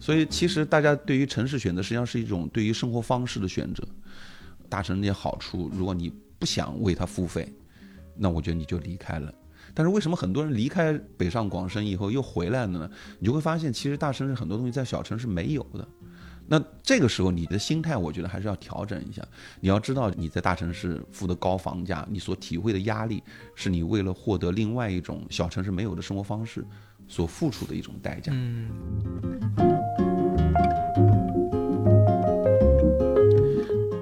所以，其实大家对于城市选择，实际上是一种对于生活方式的选择。大城那些好处，如果你不想为它付费，那我觉得你就离开了。但是为什么很多人离开北上广深以后又回来了呢？你就会发现，其实大城市很多东西在小城市没有的。那这个时候，你的心态，我觉得还是要调整一下。你要知道，你在大城市付的高房价，你所体会的压力，是你为了获得另外一种小城市没有的生活方式所付出的一种代价。嗯，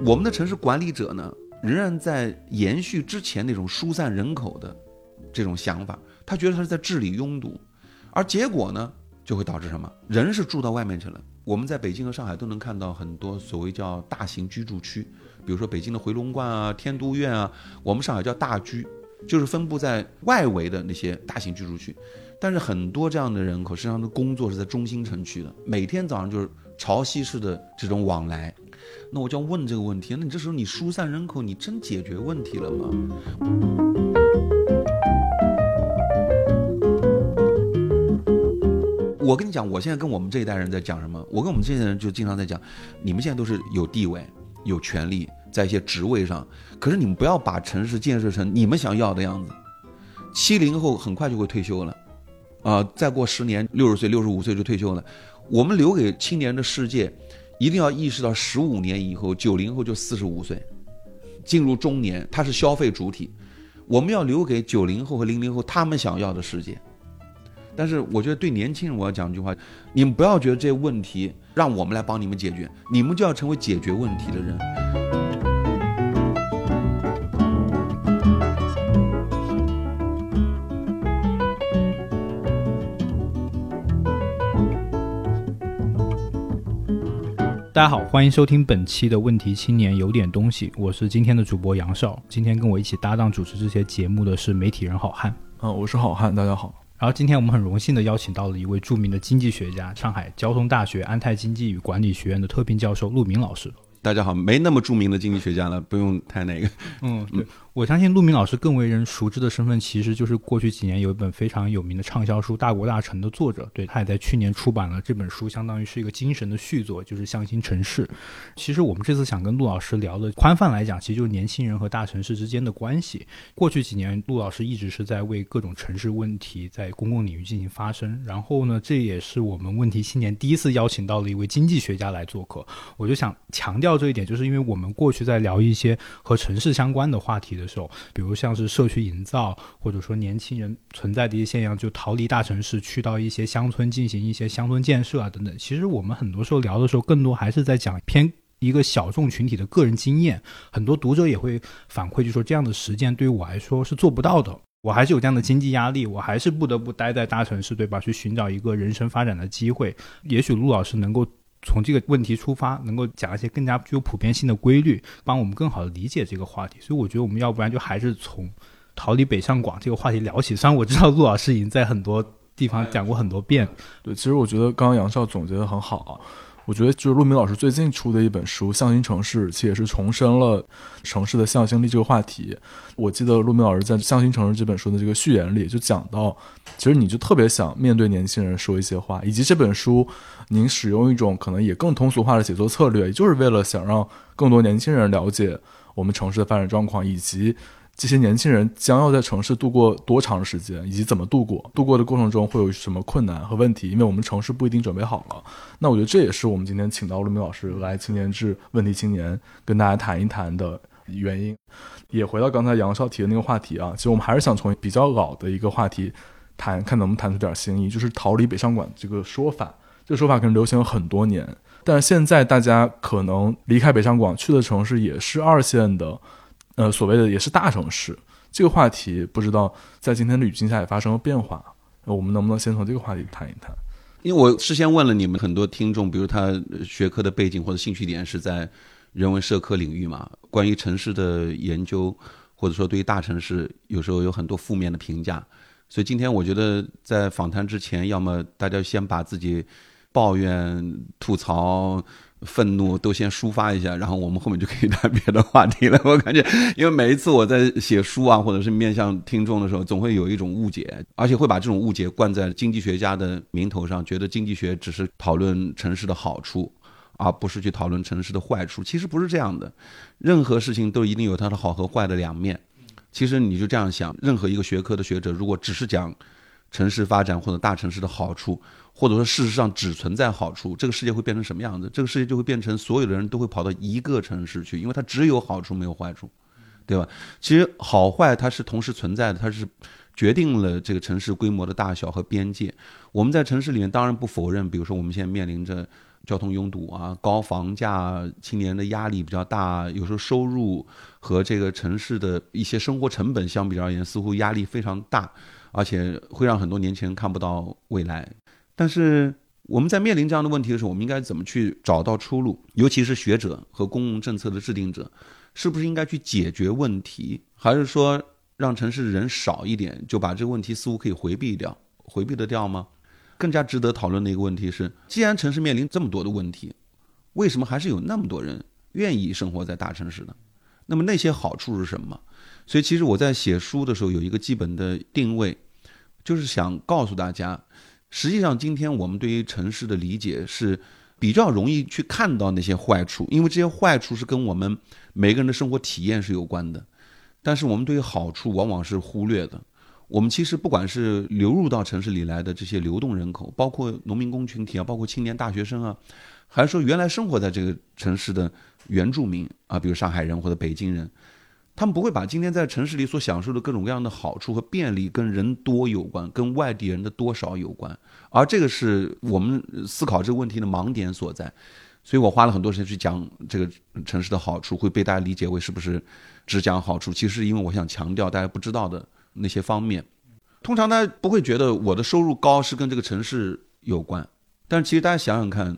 我们的城市管理者呢，仍然在延续之前那种疏散人口的这种想法，他觉得他是在治理拥堵，而结果呢，就会导致什么？人是住到外面去了。我们在北京和上海都能看到很多所谓叫大型居住区，比如说北京的回龙观啊、天都苑啊，我们上海叫大居，就是分布在外围的那些大型居住区。但是很多这样的人口，实际上的工作是在中心城区的，每天早上就是潮汐式的这种往来。那我就要问这个问题：那你这时候你疏散人口，你真解决问题了吗？我跟你讲，我现在跟我们这一代人在讲什么？我跟我们这一代人就经常在讲，你们现在都是有地位、有权利，在一些职位上，可是你们不要把城市建设成你们想要的样子。七零后很快就会退休了，啊，再过十年，六十岁、六十五岁就退休了。我们留给青年的世界，一定要意识到，十五年以后，九零后就四十五岁，进入中年，他是消费主体。我们要留给九零后和零零后他们想要的世界。但是我觉得对年轻人，我要讲一句话：你们不要觉得这些问题让我们来帮你们解决，你们就要成为解决问题的人。大家好，欢迎收听本期的问题青年有点东西，我是今天的主播杨少。今天跟我一起搭档主持这些节目的是媒体人好汉。嗯，我是好汉，大家好。然后今天我们很荣幸的邀请到了一位著名的经济学家，上海交通大学安泰经济与管理学院的特聘教授陆明老师。大家好，没那么著名的经济学家了，不用太那个。嗯，对。我相信陆明老师更为人熟知的身份，其实就是过去几年有一本非常有名的畅销书《大国大城》的作者。对他也在去年出版了这本书，相当于是一个精神的续作，就是《向心城市》。其实我们这次想跟陆老师聊的，宽泛来讲，其实就是年轻人和大城市之间的关系。过去几年，陆老师一直是在为各种城市问题在公共领域进行发声。然后呢，这也是我们问题青年第一次邀请到了一位经济学家来做客。我就想强调这一点，就是因为我们过去在聊一些和城市相关的话题的时候，比如像是社区营造，或者说年轻人存在的一些现象，就逃离大城市，去到一些乡村进行一些乡村建设啊等等。其实我们很多时候聊的时候，更多还是在讲偏一个小众群体的个人经验。很多读者也会反馈，就说这样的实践对于我来说是做不到的。我还是有这样的经济压力，我还是不得不待在大城市，对吧？去寻找一个人生发展的机会。也许陆老师能够从这个问题出发，能够讲一些更加具有普遍性的规律，帮我们更好的理解这个话题。所以我觉得我们要不然就还是从逃离北上广这个话题聊起。虽然我知道陆老师已经在很多地方讲过很多遍，对，其实我觉得刚刚杨少总结的很好啊。我觉得就是陆明老师最近出的一本书《向心城市》，其实也是重申了城市的向心力这个话题。我记得陆明老师在《向心城市》这本书的这个序言里就讲到，其实你就特别想面对年轻人说一些话，以及这本书您使用一种可能也更通俗化的写作策略，就是为了想让更多年轻人了解我们城市的发展状况，以及。这些年轻人将要在城市度过多长时间，以及怎么度过？度过的过程中会有什么困难和问题？因为我们城市不一定准备好了。那我觉得这也是我们今天请到陆明老师来青年志问题青年跟大家谈一谈的原因。也回到刚才杨少提的那个话题啊，其实我们还是想从比较老的一个话题谈，看能不能谈出点新意，就是逃离北上广这个说法。这个说法可能流行了很多年，但是现在大家可能离开北上广去的城市也是二线的。呃，所谓的也是大城市，这个话题不知道在今天的语境下也发生了变化。我们能不能先从这个话题谈一谈？因为我事先问了你们很多听众，比如他学科的背景或者兴趣点是在人文社科领域嘛，关于城市的研究，或者说对于大城市有时候有很多负面的评价。所以今天我觉得在访谈之前，要么大家先把自己抱怨、吐槽。愤怒都先抒发一下，然后我们后面就可以谈别的话题了。我感觉，因为每一次我在写书啊，或者是面向听众的时候，总会有一种误解，而且会把这种误解灌在经济学家的名头上，觉得经济学只是讨论城市的好处，而不是去讨论城市的坏处。其实不是这样的，任何事情都一定有它的好和坏的两面。其实你就这样想，任何一个学科的学者，如果只是讲城市发展或者大城市的好处，或者说事实上只存在好处，这个世界会变成什么样子？这个世界就会变成所有的人都会跑到一个城市去，因为它只有好处没有坏处，对吧？其实好坏它是同时存在的，它是决定了这个城市规模的大小和边界。我们在城市里面当然不否认，比如说我们现在面临着交通拥堵啊、高房价、青年的压力比较大，有时候收入和这个城市的一些生活成本相比而言，似乎压力非常大，而且会让很多年轻人看不到未来。但是我们在面临这样的问题的时候，我们应该怎么去找到出路？尤其是学者和公共政策的制定者，是不是应该去解决问题，还是说让城市人少一点，就把这个问题似乎可以回避掉？回避得掉吗？更加值得讨论的一个问题是：既然城市面临这么多的问题，为什么还是有那么多人愿意生活在大城市呢？那么那些好处是什么？所以，其实我在写书的时候有一个基本的定位，就是想告诉大家。实际上，今天我们对于城市的理解是比较容易去看到那些坏处，因为这些坏处是跟我们每个人的生活体验是有关的。但是，我们对于好处往往是忽略的。我们其实不管是流入到城市里来的这些流动人口，包括农民工群体啊，包括青年大学生啊，还是说原来生活在这个城市的原住民啊，比如上海人或者北京人。他们不会把今天在城市里所享受的各种各样的好处和便利跟人多有关，跟外地人的多少有关，而这个是我们思考这个问题的盲点所在。所以我花了很多时间去讲这个城市的好处，会被大家理解为是不是只讲好处？其实因为我想强调大家不知道的那些方面。通常大家不会觉得我的收入高是跟这个城市有关，但是其实大家想想看，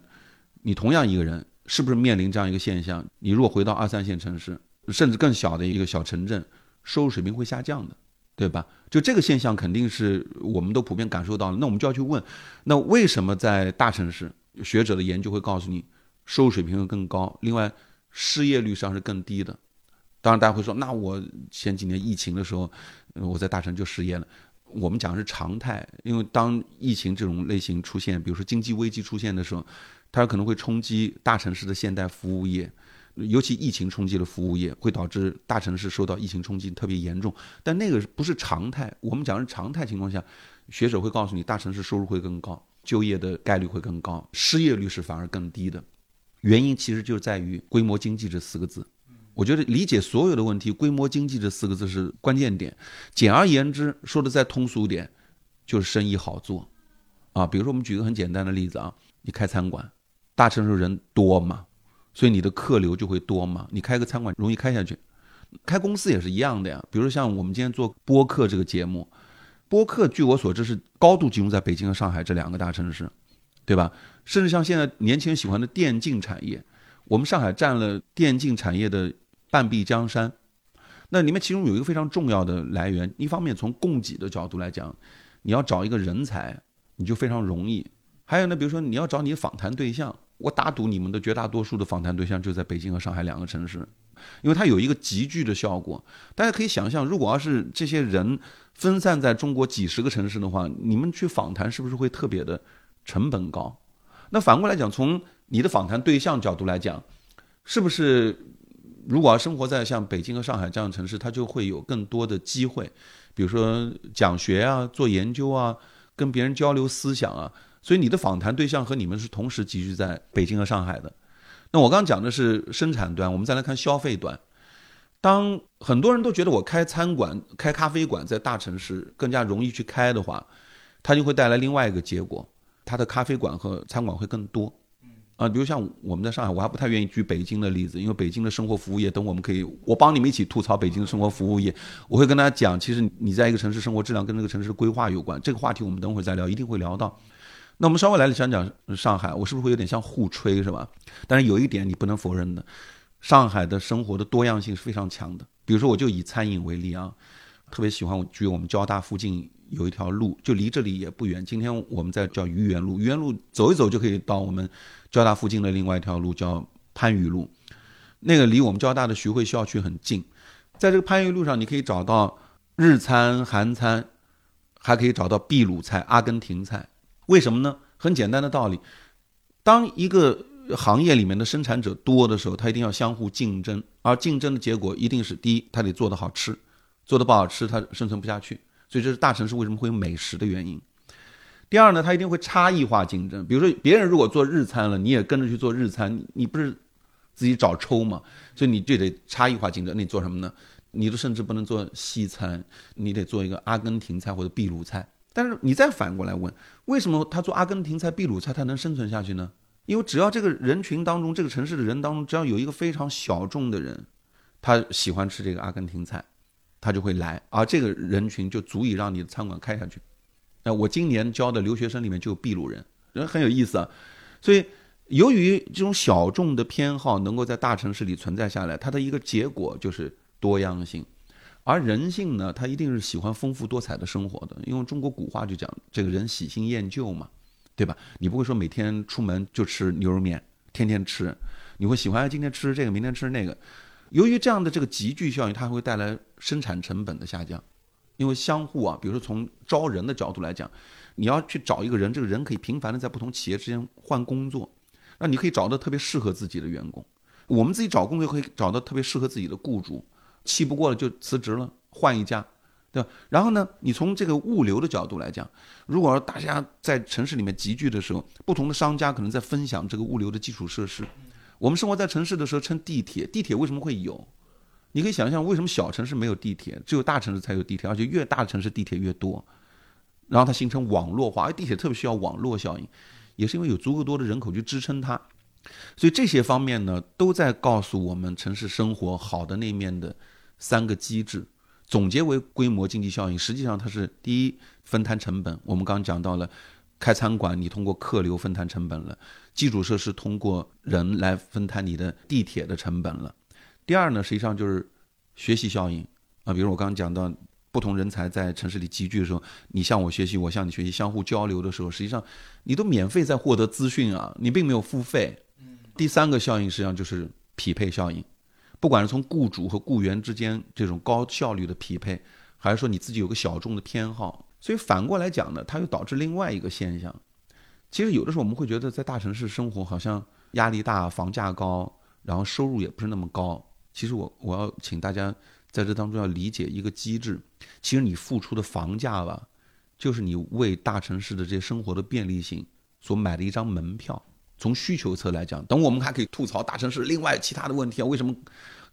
你同样一个人是不是面临这样一个现象？你如果回到二三线城市。甚至更小的一个小城镇，收入水平会下降的，对吧？就这个现象肯定是我们都普遍感受到了。那我们就要去问，那为什么在大城市，学者的研究会告诉你收入水平会更高，另外失业率上是更低的？当然，大家会说，那我前几年疫情的时候，我在大城就失业了。我们讲的是常态，因为当疫情这种类型出现，比如说经济危机出现的时候，它可能会冲击大城市的现代服务业。尤其疫情冲击了服务业，会导致大城市受到疫情冲击特别严重。但那个不是常态。我们讲是常态情况下，学者会告诉你，大城市收入会更高，就业的概率会更高，失业率是反而更低的。原因其实就在于规模经济这四个字。我觉得理解所有的问题，规模经济这四个字是关键点。简而言之，说的再通俗点，就是生意好做。啊，比如说我们举个很简单的例子啊，你开餐馆，大城市人多嘛？所以你的客流就会多嘛？你开个餐馆容易开下去，开公司也是一样的呀。比如像我们今天做播客这个节目，播客据我所知是高度集中在北京和上海这两个大城市，对吧？甚至像现在年轻人喜欢的电竞产业，我们上海占了电竞产业的半壁江山。那里面其中有一个非常重要的来源，一方面从供给的角度来讲，你要找一个人才，你就非常容易。还有呢，比如说你要找你的访谈对象。我打赌你们的绝大多数的访谈对象就在北京和上海两个城市，因为它有一个集聚的效果。大家可以想象，如果要是这些人分散在中国几十个城市的话，你们去访谈是不是会特别的成本高？那反过来讲，从你的访谈对象角度来讲，是不是如果要生活在像北京和上海这样的城市，他就会有更多的机会，比如说讲学啊、做研究啊、跟别人交流思想啊？所以你的访谈对象和你们是同时集聚在北京和上海的。那我刚刚讲的是生产端，我们再来看消费端。当很多人都觉得我开餐馆、开咖啡馆在大城市更加容易去开的话，它就会带来另外一个结果：它的咖啡馆和餐馆会更多。啊，比如像我们在上海，我还不太愿意举北京的例子，因为北京的生活服务业，等我们可以，我帮你们一起吐槽北京的生活服务业。我会跟大家讲，其实你在一个城市生活质量跟这个城市规划有关。这个话题我们等会儿再聊，一定会聊到。那我们稍微来讲讲上海，我是不是会有点像互吹，是吧？但是有一点你不能否认的，上海的生活的多样性是非常强的。比如说，我就以餐饮为例啊，特别喜欢举我们交大附近有一条路，就离这里也不远。今天我们在叫愚园路，愚园路走一走就可以到我们交大附近的另外一条路，叫番禺路。那个离我们交大的徐汇校区很近，在这个番禺路上，你可以找到日餐、韩餐，还可以找到秘鲁菜、阿根廷菜。为什么呢？很简单的道理，当一个行业里面的生产者多的时候，他一定要相互竞争，而竞争的结果一定是第一，他得做得好吃，做得不好吃，他生存不下去。所以这是大城市为什么会有美食的原因。第二呢，它一定会差异化竞争。比如说，别人如果做日餐了，你也跟着去做日餐，你不是自己找抽嘛？所以你就得差异化竞争。那你做什么呢？你都甚至不能做西餐，你得做一个阿根廷菜或者秘鲁菜。但是你再反过来问，为什么他做阿根廷菜、秘鲁菜，他能生存下去呢？因为只要这个人群当中，这个城市的人当中，只要有一个非常小众的人，他喜欢吃这个阿根廷菜，他就会来，而这个人群就足以让你的餐馆开下去。那我今年教的留学生里面就有秘鲁人，人很有意思啊。所以，由于这种小众的偏好能够在大城市里存在下来，它的一个结果就是多样性。而人性呢，他一定是喜欢丰富多彩的生活的，因为中国古话就讲这个人喜新厌旧嘛，对吧？你不会说每天出门就吃牛肉面，天天吃，你会喜欢今天吃这个，明天吃那个。由于这样的这个集聚效应，它会带来生产成本的下降，因为相互啊，比如说从招人的角度来讲，你要去找一个人，这个人可以频繁的在不同企业之间换工作，那你可以找到特别适合自己的员工。我们自己找工作可以找到特别适合自己的雇主。气不过了就辞职了，换一家，对吧？然后呢，你从这个物流的角度来讲，如果说大家在城市里面集聚的时候，不同的商家可能在分享这个物流的基础设施。我们生活在城市的时候，乘地铁，地铁为什么会有？你可以想象，为什么小城市没有地铁，只有大城市才有地铁，而且越大的城市地铁越多，然后它形成网络化，而地铁特别需要网络效应，也是因为有足够多的人口去支撑它。所以这些方面呢，都在告诉我们城市生活好的那面的。三个机制总结为规模经济效应，实际上它是第一分摊成本。我们刚讲到了开餐馆，你通过客流分摊成本了；基础设施通过人来分摊你的地铁的成本了。第二呢，实际上就是学习效应啊，比如我刚刚讲到不同人才在城市里集聚的时候，你向我学习，我向你学习，相互交流的时候，实际上你都免费在获得资讯啊，你并没有付费。第三个效应实际上就是匹配效应。不管是从雇主和雇员之间这种高效率的匹配，还是说你自己有个小众的偏好，所以反过来讲呢，它又导致另外一个现象。其实有的时候我们会觉得在大城市生活好像压力大、房价高，然后收入也不是那么高。其实我我要请大家在这当中要理解一个机制，其实你付出的房价吧，就是你为大城市的这些生活的便利性所买的一张门票。从需求侧来讲，等我们还可以吐槽大城市另外其他的问题啊，为什么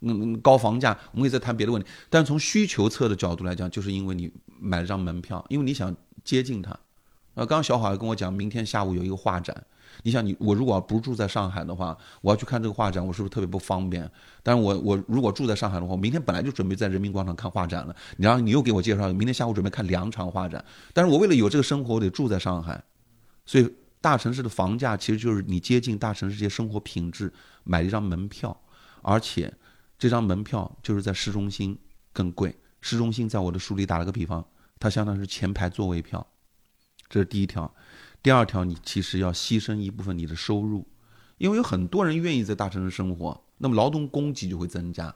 嗯高房价？我们可以再谈别的问题。但从需求侧的角度来讲，就是因为你买了张门票，因为你想接近它。啊，刚刚小华跟我讲，明天下午有一个画展。你想，你我如果不住在上海的话，我要去看这个画展，我是不是特别不方便？但是我我如果住在上海的话，我明天本来就准备在人民广场看画展了。然后你又给我介绍，明天下午准备看两场画展。但是我为了有这个生活，我得住在上海，所以。大城市的房价其实就是你接近大城市这些生活品质买一张门票，而且这张门票就是在市中心更贵。市中心在我的书里打了个比方，它相当于是前排座位票，这是第一条。第二条，你其实要牺牲一部分你的收入，因为有很多人愿意在大城市生活，那么劳动供给就会增加。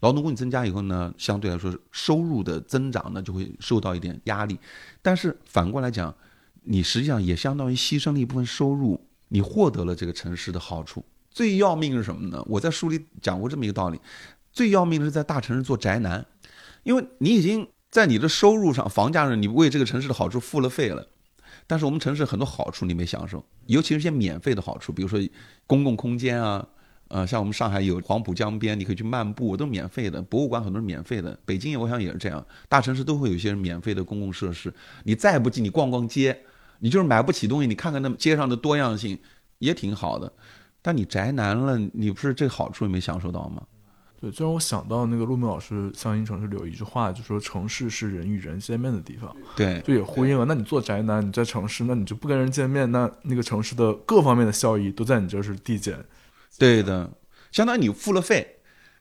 劳动供给增加以后呢，相对来说收入的增长呢就会受到一点压力。但是反过来讲，你实际上也相当于牺牲了一部分收入，你获得了这个城市的好处。最要命是什么呢？我在书里讲过这么一个道理：最要命的是在大城市做宅男，因为你已经在你的收入上、房价上，你为这个城市的好处付了费了。但是我们城市很多好处你没享受，尤其是些免费的好处，比如说公共空间啊，呃，像我们上海有黄浦江边，你可以去漫步，都免费的；博物馆很多是免费的。北京我想也是这样，大城市都会有一些免费的公共设施。你再不济，你逛逛街。你就是买不起东西，你看看那街上的多样性也挺好的，但你宅男了，你不是这好处也没享受到吗？对，就让我想到那个陆明老师《相亲城市》里有一句话，就说城市是人与人见面的地方。对，就也呼应了。那你做宅男，你在城市，那你就不跟人见面，那那个城市的各方面的效益都在你这是递减。对的，相当于你付了费，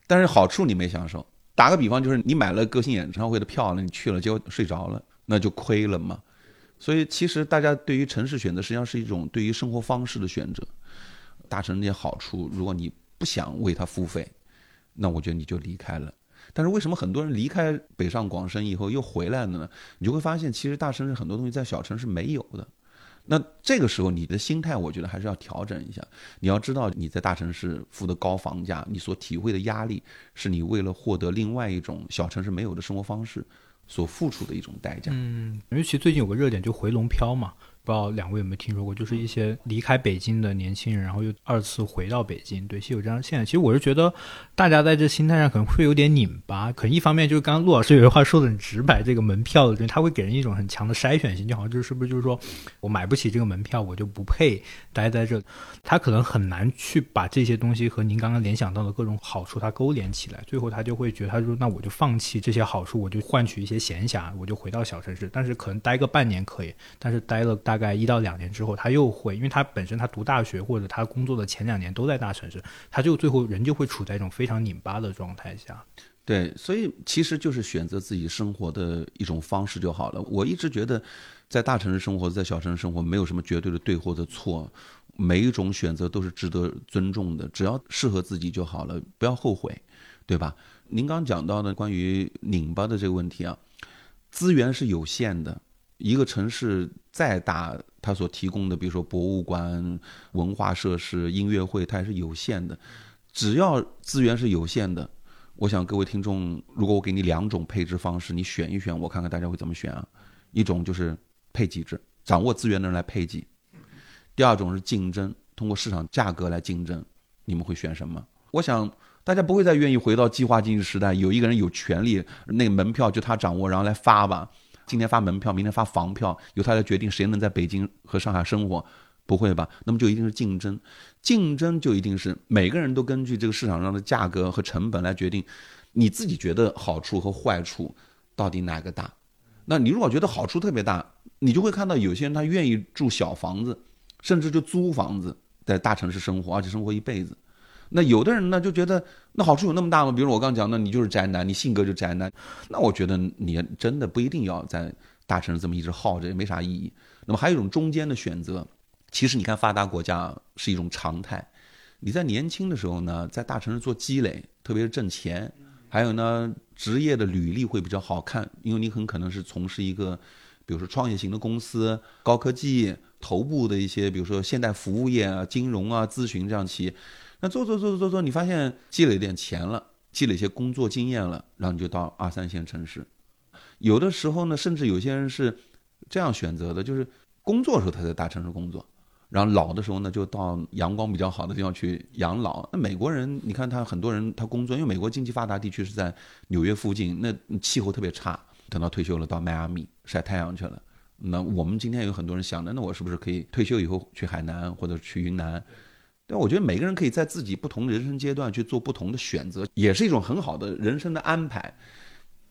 但是好处你没享受。打个比方，就是你买了个性演唱会的票那，你去了，结果睡着了。那就亏了嘛。所以其实大家对于城市选择，实际上是一种对于生活方式的选择。大城这些好处，如果你不想为它付费，那我觉得你就离开了。但是为什么很多人离开北上广深以后又回来了呢？你就会发现，其实大城市很多东西在小城市没有的。那这个时候你的心态，我觉得还是要调整一下。你要知道，你在大城市付的高房价，你所体会的压力，是你为了获得另外一种小城市没有的生活方式所付出的一种代价。嗯，尤其最近有个热点，就回笼漂嘛。不知道两位有没有听说过，就是一些离开北京的年轻人，然后又二次回到北京，对，是有这样现象。其实我是觉得，大家在这心态上可能会有点拧巴。可能一方面就是刚刚陆老师有句话说的很直白，这个门票的，他会给人一种很强的筛选性，就好像就是不是就是说我买不起这个门票，我就不配待在这。他可能很难去把这些东西和您刚刚联想到的各种好处，他勾连起来。最后他就会觉得，他说那我就放弃这些好处，我就换取一些闲暇，我就回到小城市。但是可能待个半年可以，但是待了大。大概一到两年之后，他又会，因为他本身他读大学或者他工作的前两年都在大城市，他就最后人就会处在一种非常拧巴的状态下。对，所以其实就是选择自己生活的一种方式就好了。我一直觉得，在大城市生活，在小城市生活，没有什么绝对的对或者错，每一种选择都是值得尊重的，只要适合自己就好了，不要后悔，对吧？您刚讲到的关于拧巴的这个问题啊，资源是有限的。一个城市再大，它所提供的，比如说博物馆、文化设施、音乐会，它也是有限的。只要资源是有限的，我想各位听众，如果我给你两种配置方式，你选一选，我看看大家会怎么选啊？一种就是配给制，掌握资源的人来配给；第二种是竞争，通过市场价格来竞争。你们会选什么？我想大家不会再愿意回到计划经济时代，有一个人有权利，那个门票就他掌握，然后来发吧。今天发门票，明天发房票，由他来决定谁能在北京和上海生活，不会吧？那么就一定是竞争，竞争就一定是每个人都根据这个市场上的价格和成本来决定，你自己觉得好处和坏处到底哪个大？那你如果觉得好处特别大，你就会看到有些人他愿意住小房子，甚至就租房子在大城市生活，而且生活一辈子。那有的人呢就觉得那好处有那么大吗？比如我刚讲，那你就是宅男，你性格就宅男，那我觉得你真的不一定要在大城市这么一直耗着，也没啥意义。那么还有一种中间的选择，其实你看发达国家是一种常态。你在年轻的时候呢，在大城市做积累，特别是挣钱，还有呢职业的履历会比较好看，因为你很可能是从事一个，比如说创业型的公司、高科技、头部的一些，比如说现代服务业啊、金融啊、咨询这样企业。那做做做做做，你发现积累点钱了，积累一些工作经验了，然后你就到二三线城市。有的时候呢，甚至有些人是这样选择的，就是工作的时候他在大城市工作，然后老的时候呢就到阳光比较好的地方去养老。那美国人，你看他很多人他工作，因为美国经济发达地区是在纽约附近，那气候特别差，等到退休了到迈阿密晒太阳去了。那我们今天有很多人想的，那我是不是可以退休以后去海南或者去云南？对，我觉得每个人可以在自己不同的人生阶段去做不同的选择，也是一种很好的人生的安排。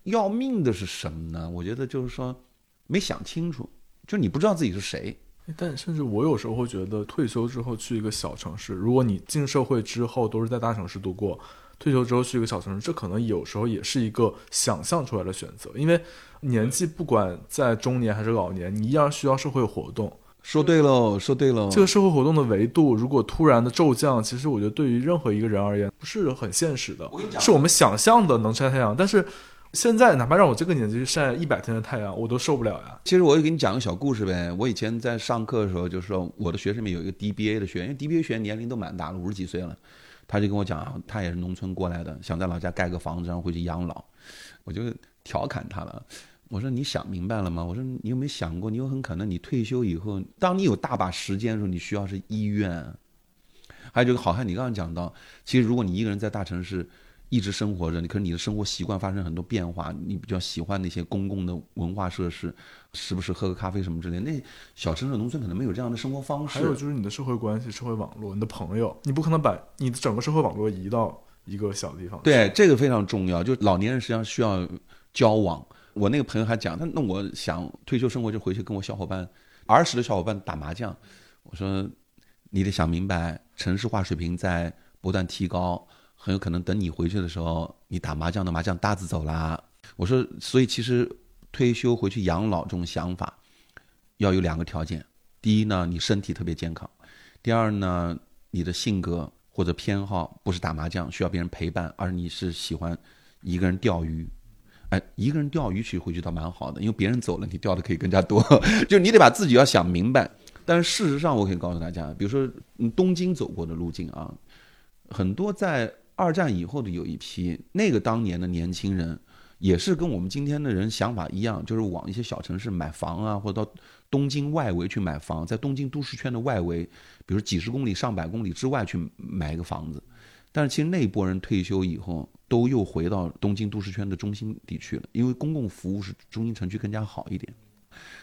要命的是什么呢？我觉得就是说，没想清楚，就你不知道自己是谁。但甚至我有时候会觉得，退休之后去一个小城市，如果你进社会之后都是在大城市度过，退休之后去一个小城市，这可能有时候也是一个想象出来的选择。因为年纪不管在中年还是老年，你一样需要社会活动。说对喽，说对喽。这个社会活动的维度如果突然的骤降，其实我觉得对于任何一个人而言不是很现实的。我跟你讲是我们想象的能晒太阳，但是现在哪怕让我这个年纪去晒一百天的太阳，我都受不了呀。其实我也给你讲个小故事呗。我以前在上课的时候，就是说我的学生里面有一个 DBA 的学员，因为 DBA 学员年龄都蛮大了，五十几岁了，他就跟我讲，他也是农村过来的，想在老家盖个房子，然后回去养老。我就调侃他了。我说你想明白了吗？我说你有没有想过，你有很可能你退休以后，当你有大把时间的时候，你需要是医院。还有这个好汉，你刚刚讲到，其实如果你一个人在大城市一直生活着，你可能你的生活习惯发生很多变化，你比较喜欢那些公共的文化设施，时不时喝个咖啡什么之类。那小城市农村可能没有这样的生活方式。还有就是你的社会关系、社会网络、你的朋友，你不可能把你的整个社会网络移到一个小地方。对，这个非常重要。就老年人实际上需要交往。我那个朋友还讲，他那我想退休生活就回去跟我小伙伴，儿时的小伙伴打麻将。我说，你得想明白，城市化水平在不断提高，很有可能等你回去的时候，你打麻将的麻将搭子走啦。我说，所以其实退休回去养老这种想法，要有两个条件：第一呢，你身体特别健康；第二呢，你的性格或者偏好不是打麻将需要别人陪伴，而你是喜欢一个人钓鱼。哎，一个人钓鱼其实回去倒蛮好的，因为别人走了，你钓的可以更加多。就是你得把自己要想明白。但是事实上，我可以告诉大家，比如说东京走过的路径啊，很多在二战以后的有一批那个当年的年轻人，也是跟我们今天的人想法一样，就是往一些小城市买房啊，或者到东京外围去买房，在东京都市圈的外围，比如几十公里、上百公里之外去买一个房子。但是其实那一波人退休以后，都又回到东京都市圈的中心地区了，因为公共服务是中心城区更加好一点。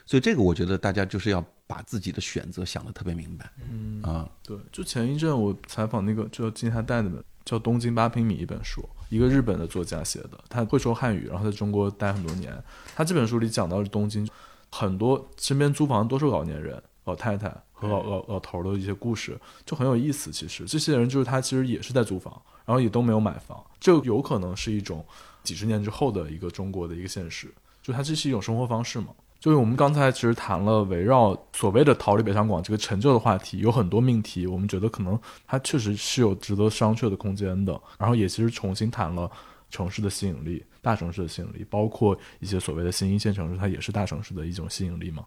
所以这个我觉得大家就是要把自己的选择想得特别明白。嗯啊，对，就前一阵我采访那个就金海带的本叫《东京八平米》一本书，一个日本的作家写的，他会说汉语，然后在中国待很多年。他这本书里讲到东京很多身边租房都是老年人、老太太。和老老老头的一些故事就很有意思。其实这些人就是他，其实也是在租房，然后也都没有买房。这有可能是一种几十年之后的一个中国的一个现实。就它这是一种生活方式嘛？就是我们刚才其实谈了围绕所谓的逃离北上广这个陈旧的话题，有很多命题，我们觉得可能它确实是有值得商榷的空间的。然后也其实重新谈了城市的吸引力，大城市的吸引力，包括一些所谓的新一线城市，它也是大城市的一种吸引力嘛。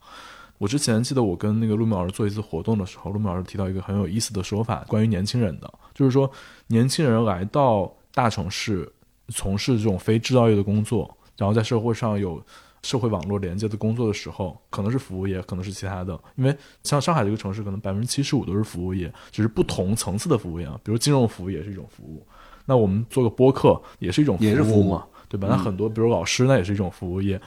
我之前记得我跟那个陆明老师做一次活动的时候，陆明老师提到一个很有意思的说法，关于年轻人的，就是说年轻人来到大城市从事这种非制造业的工作，然后在社会上有社会网络连接的工作的时候，可能是服务业，可能是其他的。因为像上海这个城市，可能百分之七十五都是服务业，只是不同层次的服务业啊，比如金融服务也是一种服务。那我们做个播客也是一种也是服务嘛，对吧？那很多比如老师，那也是一种服务业。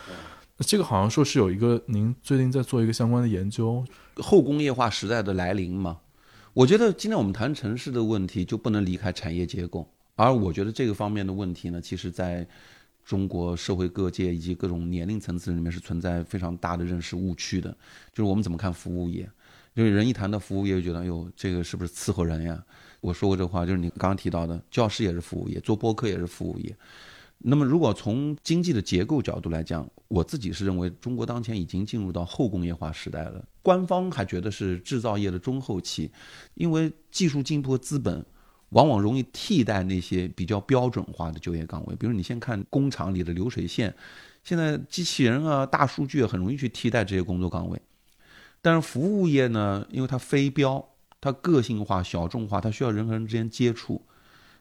这个好像说是有一个，您最近在做一个相关的研究，后工业化时代的来临嘛？我觉得今天我们谈城市的问题，就不能离开产业结构。而我觉得这个方面的问题呢，其实在中国社会各界以及各种年龄层次里面是存在非常大的认识误区的。就是我们怎么看服务业？就是人一谈到服务业，就觉得哟，这个是不是伺候人呀？我说过这话，就是你刚刚提到的，教师也是服务业，做播客也是服务业。那么，如果从经济的结构角度来讲，我自己是认为中国当前已经进入到后工业化时代了。官方还觉得是制造业的中后期，因为技术进步和资本往往容易替代那些比较标准化的就业岗位。比如你先看工厂里的流水线，现在机器人啊、大数据很容易去替代这些工作岗位。但是服务业呢，因为它非标，它个性化、小众化，它需要人和人之间接触。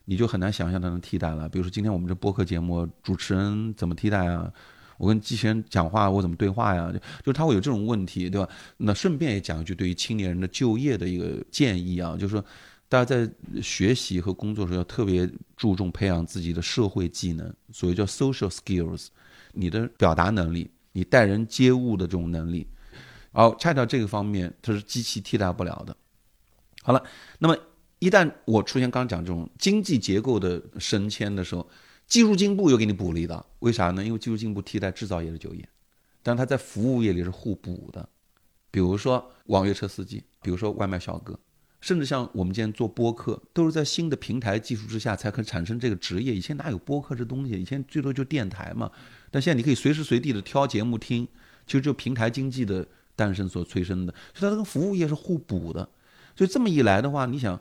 你就很难想象它能替代了。比如说今天我们这播客节目，主持人怎么替代啊？我跟机器人讲话，我怎么对话呀？就就是他会有这种问题，对吧？那顺便也讲一句对于青年人的就业的一个建议啊，就是说大家在学习和工作时候要特别注重培养自己的社会技能，所谓叫 social skills，你的表达能力，你待人接物的这种能力，然后恰恰这个方面它是机器替代不了的。好了，那么。一旦我出现刚刚讲这种经济结构的升迁的时候，技术进步又给你补了一刀，为啥呢？因为技术进步替代制造业的就业，但它在服务业里是互补的。比如说网约车司机，比如说外卖小哥，甚至像我们今天做播客，都是在新的平台技术之下才可产生这个职业。以前哪有播客这东西？以前最多就电台嘛。但现在你可以随时随地的挑节目听，其实就平台经济的诞生所催生的，所以它跟服务业是互补的。所以这么一来的话，你想。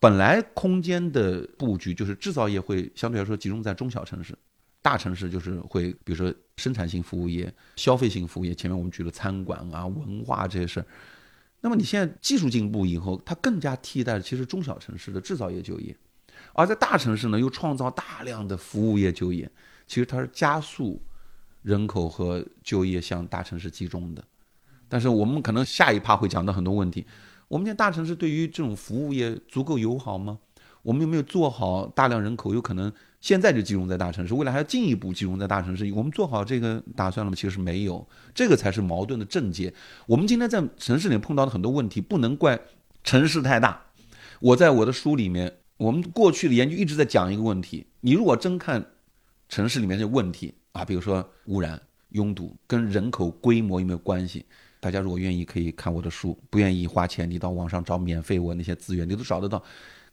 本来空间的布局就是制造业会相对来说集中在中小城市，大城市就是会，比如说生产性服务业、消费性服务业。前面我们举了餐馆啊、文化这些事儿。那么你现在技术进步以后，它更加替代其实中小城市的制造业就业，而在大城市呢又创造大量的服务业就业。其实它是加速人口和就业向大城市集中的。但是我们可能下一趴会讲到很多问题。我们现在大城市对于这种服务业足够友好吗？我们有没有做好大量人口有可能现在就集中在大城市，未来还要进一步集中在大城市？我们做好这个打算了吗？其实是没有，这个才是矛盾的症结。我们今天在城市里碰到的很多问题，不能怪城市太大。我在我的书里面，我们过去的研究一直在讲一个问题：你如果真看城市里面的问题啊，比如说污染、拥堵，跟人口规模有没有关系？大家如果愿意，可以看我的书；不愿意花钱，你到网上找免费我那些资源，你都找得到。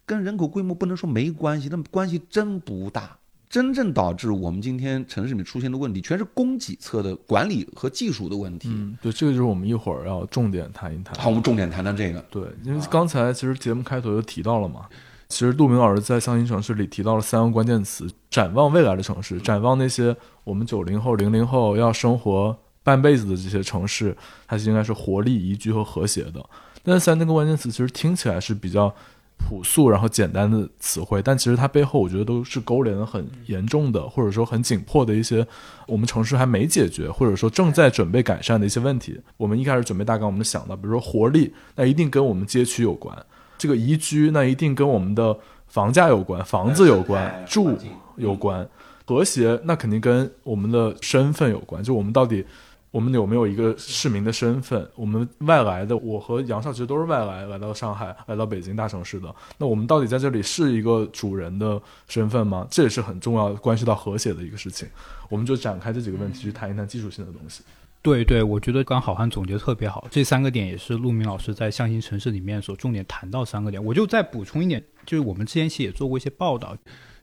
跟人口规模不能说没关系，那关系真不大。真正导致我们今天城市里面出现的问题，全是供给侧的管理和技术的问题。嗯，对，这个就是我们一会儿要重点谈一谈。好，我们重点谈谈这个。对，因为刚才其实节目开头就提到了嘛，其实杜明老师在《相亲城市》里提到了三个关键词：展望未来的城市，展望那些我们九零后、零零后要生活半辈子的这些城市，它应该是活力、宜居和和谐的。但是三个关键词其实听起来是比较。朴素然后简单的词汇，但其实它背后我觉得都是勾连了很严重的，或者说很紧迫的一些我们城市还没解决，或者说正在准备改善的一些问题。我们一开始准备大纲，我们想到，比如说活力，那一定跟我们街区有关；这个宜居，那一定跟我们的房价有关，房子有关，住有关；和谐，那肯定跟我们的身份有关，就我们到底。我们有没有一个市民的身份？我们外来的，我和杨少其实都是外来来到上海、来到北京大城市的。那我们到底在这里是一个主人的身份吗？这也是很重要，关系到和谐的一个事情。我们就展开这几个问题去谈一谈技术性的东西。对对，我觉得刚好汉总结特别好，这三个点也是陆明老师在象形城市里面所重点谈到三个点。我就再补充一点，就是我们之前其实也做过一些报道。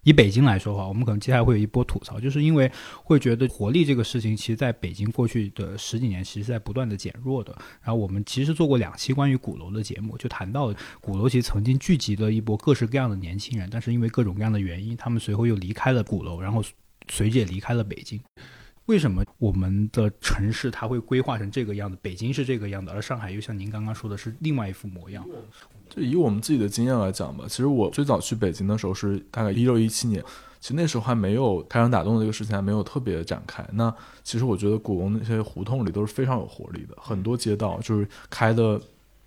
以北京来说的话，我们可能接下来会有一波吐槽，就是因为会觉得活力这个事情，其实在北京过去的十几年，其实在不断的减弱的。然后我们其实做过两期关于鼓楼的节目，就谈到鼓楼其实曾经聚集了一波各式各样的年轻人，但是因为各种各样的原因，他们随后又离开了鼓楼，然后随即也离开了北京。为什么我们的城市它会规划成这个样子？北京是这个样子，而上海又像您刚刚说的是另外一副模样。就以我们自己的经验来讲吧，其实我最早去北京的时候是大概一六一七年，其实那时候还没有开场打洞这个事情还没有特别展开。那其实我觉得故宫那些胡同里都是非常有活力的，很多街道就是开的。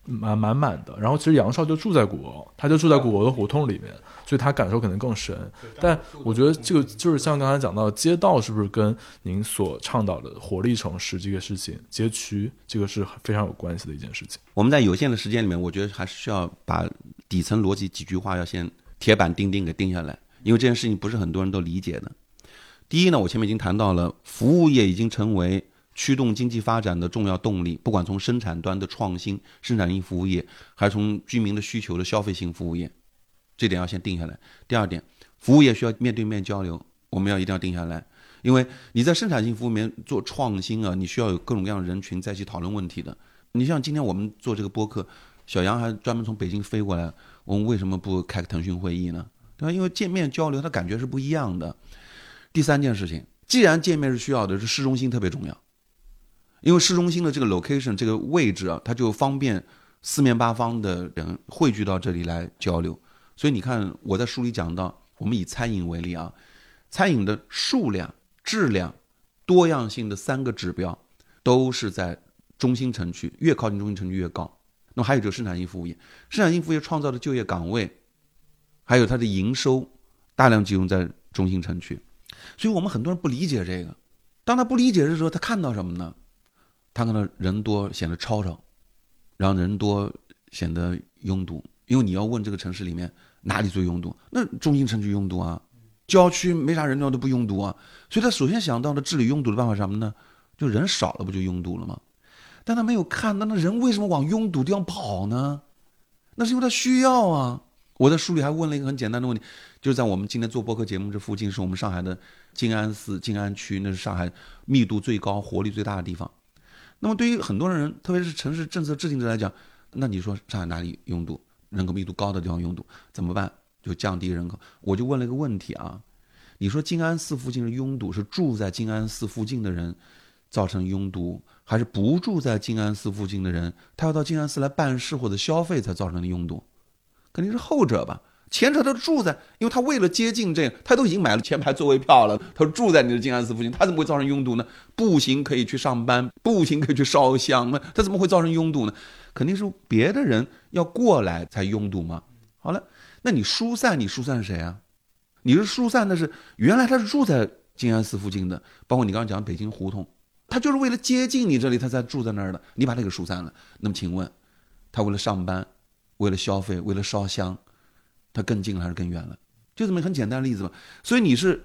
满满满的，然后其实杨少就住在鼓楼，他就住在鼓楼的胡同里面，所以他感受可能更深。但我觉得这个就是像刚才讲到街道是不是跟您所倡导的活力城市这个事情，街区这个是非常有关系的一件事情。我们在有限的时间里面，我觉得还是需要把底层逻辑几句话要先铁板钉钉给定下来，因为这件事情不是很多人都理解的。第一呢，我前面已经谈到了，服务业已经成为。驱动经济发展的重要动力，不管从生产端的创新、生产性服务业，还是从居民的需求的消费性服务业，这点要先定下来。第二点，服务业需要面对面交流，我们要一定要定下来，因为你在生产性服务里面做创新啊，你需要有各种各样的人群再去讨论问题的。你像今天我们做这个播客，小杨还专门从北京飞过来，我们为什么不开个腾讯会议呢？对吧？因为见面交流，它感觉是不一样的。第三件事情，既然见面是需要的，是市中心特别重要。因为市中心的这个 location 这个位置啊，它就方便四面八方的人汇聚到这里来交流。所以你看，我在书里讲到，我们以餐饮为例啊，餐饮的数量、质量、多样性的三个指标，都是在中心城区，越靠近中心城区越高。那么还有就是生产性服务业，生产性服务业创造的就业岗位，还有它的营收，大量集中在中心城区。所以我们很多人不理解这个，当他不理解的时候，他看到什么呢？他可能人多显得吵吵，然后人多显得拥堵，因为你要问这个城市里面哪里最拥堵，那中心城区拥堵啊，郊区没啥人那都不拥堵啊，所以他首先想到的治理拥堵的办法是什么呢？就人少了不就拥堵了吗？但他没有看到那人为什么往拥堵地方跑呢？那是因为他需要啊。我在书里还问了一个很简单的问题，就是在我们今天做播客节目这附近，是我们上海的静安寺静安区，那是上海密度最高、活力最大的地方。那么对于很多人，特别是城市政策制定者来讲，那你说上海哪里拥堵，人口密度高的地方拥堵怎么办？就降低人口。我就问了一个问题啊，你说静安寺附近的拥堵是住在静安寺附近的人造成拥堵，还是不住在静安寺附近的人他要到静安寺来办事或者消费才造成的拥堵？肯定是后者吧。前者他住在，因为他为了接近这个，他都已经买了前排座位票了。他住在你的静安寺附近，他怎么会造成拥堵呢？步行可以去上班，步行可以去烧香嘛，他怎么会造成拥堵呢？肯定是别的人要过来才拥堵嘛。好了，那你疏散，你疏散谁啊？你是疏散的是原来他是住在静安寺附近的，包括你刚刚讲北京胡同，他就是为了接近你这里，他才住在那儿的。你把那个疏散了，那么请问，他为了上班，为了消费，为了烧香？它更近了还是更远了？就这么很简单的例子嘛。所以你是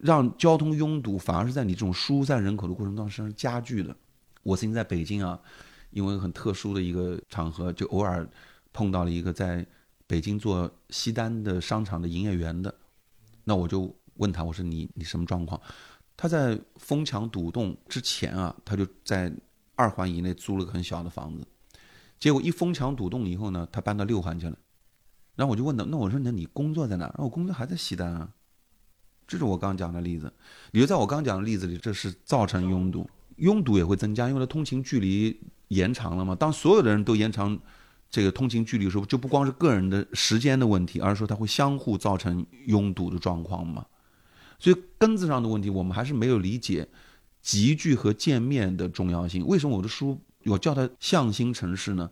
让交通拥堵，反而是在你这种疏散人口的过程当中是加剧的。我曾经在北京啊，因为很特殊的一个场合，就偶尔碰到了一个在北京做西单的商场的营业员的，那我就问他，我说你你什么状况？他在封墙堵洞之前啊，他就在二环以内租了个很小的房子，结果一封墙堵洞以后呢，他搬到六环去了。然后我就问他，那我说那你工作在哪？然后我工作还在西单啊。这是我刚讲的例子。比如在我刚讲的例子里，这是造成拥堵，拥堵也会增加，因为它通勤距离延长了嘛。当所有的人都延长这个通勤距离的时候，就不光是个人的时间的问题，而是说它会相互造成拥堵的状况嘛。所以根子上的问题，我们还是没有理解集聚和见面的重要性。为什么我的书我叫它向心城市呢？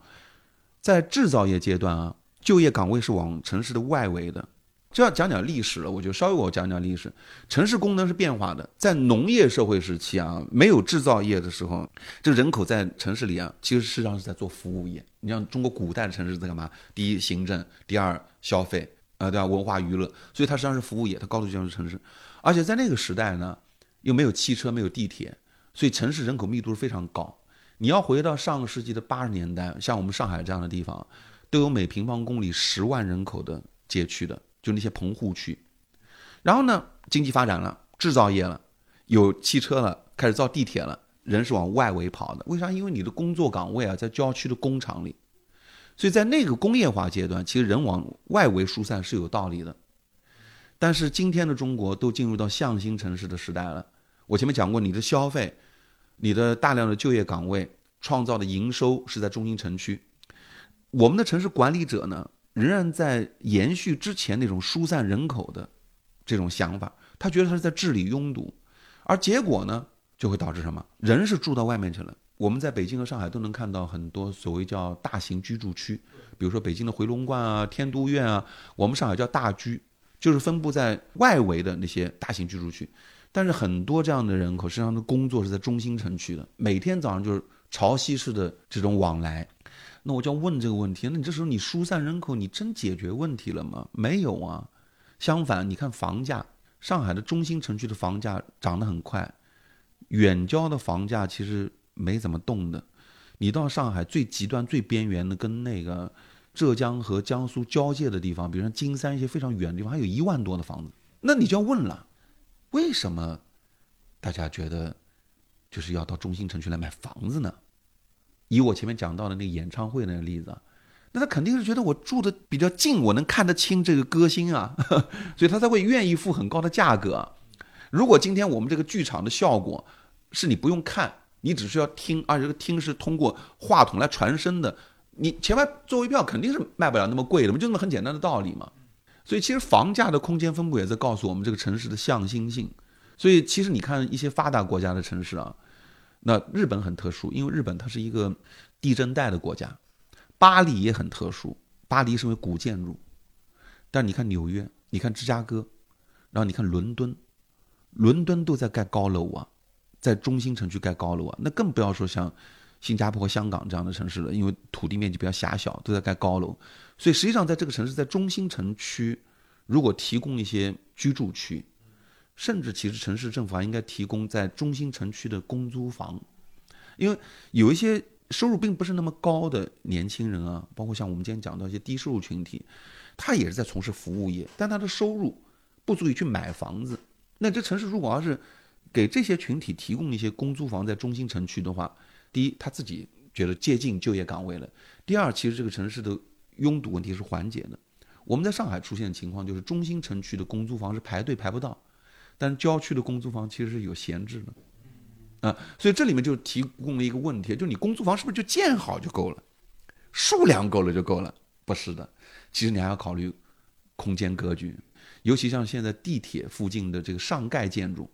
在制造业阶段啊，就业岗位是往城市的外围的。这要讲讲历史了，我就稍微我讲讲历史。城市功能是变化的，在农业社会时期啊，没有制造业的时候，这人口在城市里啊，其实事实上是在做服务业。你像中国古代的城市在干嘛？第一行政，第二消费，啊对吧？文化娱乐，所以它实际上是服务业，它高度集中是城市。而且在那个时代呢，又没有汽车，没有地铁，所以城市人口密度是非常高。你要回到上个世纪的八十年代，像我们上海这样的地方，都有每平方公里十万人口的街区的。就那些棚户区，然后呢，经济发展了，制造业了，有汽车了，开始造地铁了，人是往外围跑的。为啥？因为你的工作岗位啊，在郊区的工厂里，所以在那个工业化阶段，其实人往外围疏散是有道理的。但是今天的中国都进入到向心城市的时代了。我前面讲过，你的消费，你的大量的就业岗位创造的营收是在中心城区，我们的城市管理者呢？仍然在延续之前那种疏散人口的这种想法，他觉得他是在治理拥堵，而结果呢，就会导致什么？人是住到外面去了。我们在北京和上海都能看到很多所谓叫大型居住区，比如说北京的回龙观啊、天都苑啊，我们上海叫大居，就是分布在外围的那些大型居住区。但是很多这样的人口实际上的工作是在中心城区的，每天早上就是潮汐式的这种往来。那我就要问这个问题：那你这时候你疏散人口，你真解决问题了吗？没有啊。相反，你看房价，上海的中心城区的房价涨得很快，远郊的房价其实没怎么动的。你到上海最极端、最边缘的，跟那个浙江和江苏交界的地方，比如说金山一些非常远的地方，还有一万多的房子。那你就要问了，为什么大家觉得就是要到中心城区来买房子呢？以我前面讲到的那个演唱会那个例子，那他肯定是觉得我住的比较近，我能看得清这个歌星啊，所以他才会愿意付很高的价格。如果今天我们这个剧场的效果是你不用看，你只需要听，而且这个听是通过话筒来传声的，你前排座位票肯定是卖不了那么贵的嘛，就那么很简单的道理嘛。所以其实房价的空间分布也在告诉我们这个城市的向心性。所以其实你看一些发达国家的城市啊。那日本很特殊，因为日本它是一个地震带的国家，巴黎也很特殊，巴黎是为古建筑，但你看纽约，你看芝加哥，然后你看伦敦，伦敦都在盖高楼啊，在中心城区盖高楼啊，那更不要说像新加坡香港这样的城市了，因为土地面积比较狭小，都在盖高楼，所以实际上在这个城市，在中心城区，如果提供一些居住区。甚至其实城市政府还应该提供在中心城区的公租房，因为有一些收入并不是那么高的年轻人啊，包括像我们今天讲到一些低收入群体，他也是在从事服务业，但他的收入不足以去买房子。那这城市如果要是给这些群体提供一些公租房在中心城区的话，第一他自己觉得接近就业岗位了；第二，其实这个城市的拥堵问题是缓解的。我们在上海出现的情况就是中心城区的公租房是排队排不到。但郊区的公租房其实是有闲置的，啊，所以这里面就提供了一个问题，就你公租房是不是就建好就够了，数量够了就够了？不是的，其实你还要考虑空间格局，尤其像现在地铁附近的这个上盖建筑，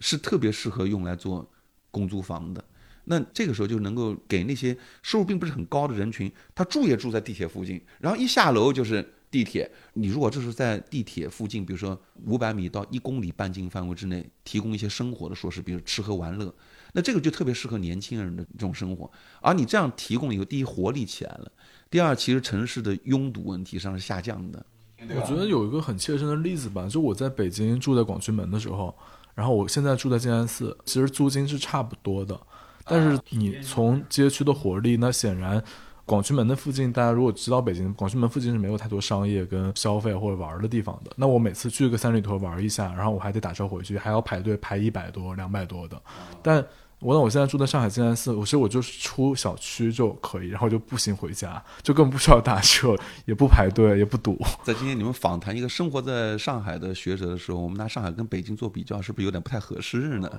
是特别适合用来做公租房的。那这个时候就能够给那些收入并不是很高的人群，他住也住在地铁附近，然后一下楼就是。地铁，你如果这是在地铁附近，比如说五百米到一公里半径范围之内，提供一些生活的设施，比如吃喝玩乐，那这个就特别适合年轻人的这种生活。而你这样提供以后，第一活力起来了，第二其实城市的拥堵问题上是下降的。我觉得有一个很切身的例子吧，就我在北京住在广渠门的时候，然后我现在住在静安寺，其实租金是差不多的，但是你从街区的活力，那显然。广渠门的附近，大家如果知道北京，广渠门附近是没有太多商业跟消费或者玩的地方的。那我每次去个三里屯玩一下，然后我还得打车回去，还要排队排一百多、两百多的。但我我现在住在上海静安寺，我其实我就是出小区就可以，然后就步行回家，就根本不需要打车，也不排队，也不堵。在今天你们访谈一个生活在上海的学者的时候，我们拿上海跟北京做比较，是不是有点不太合适呢？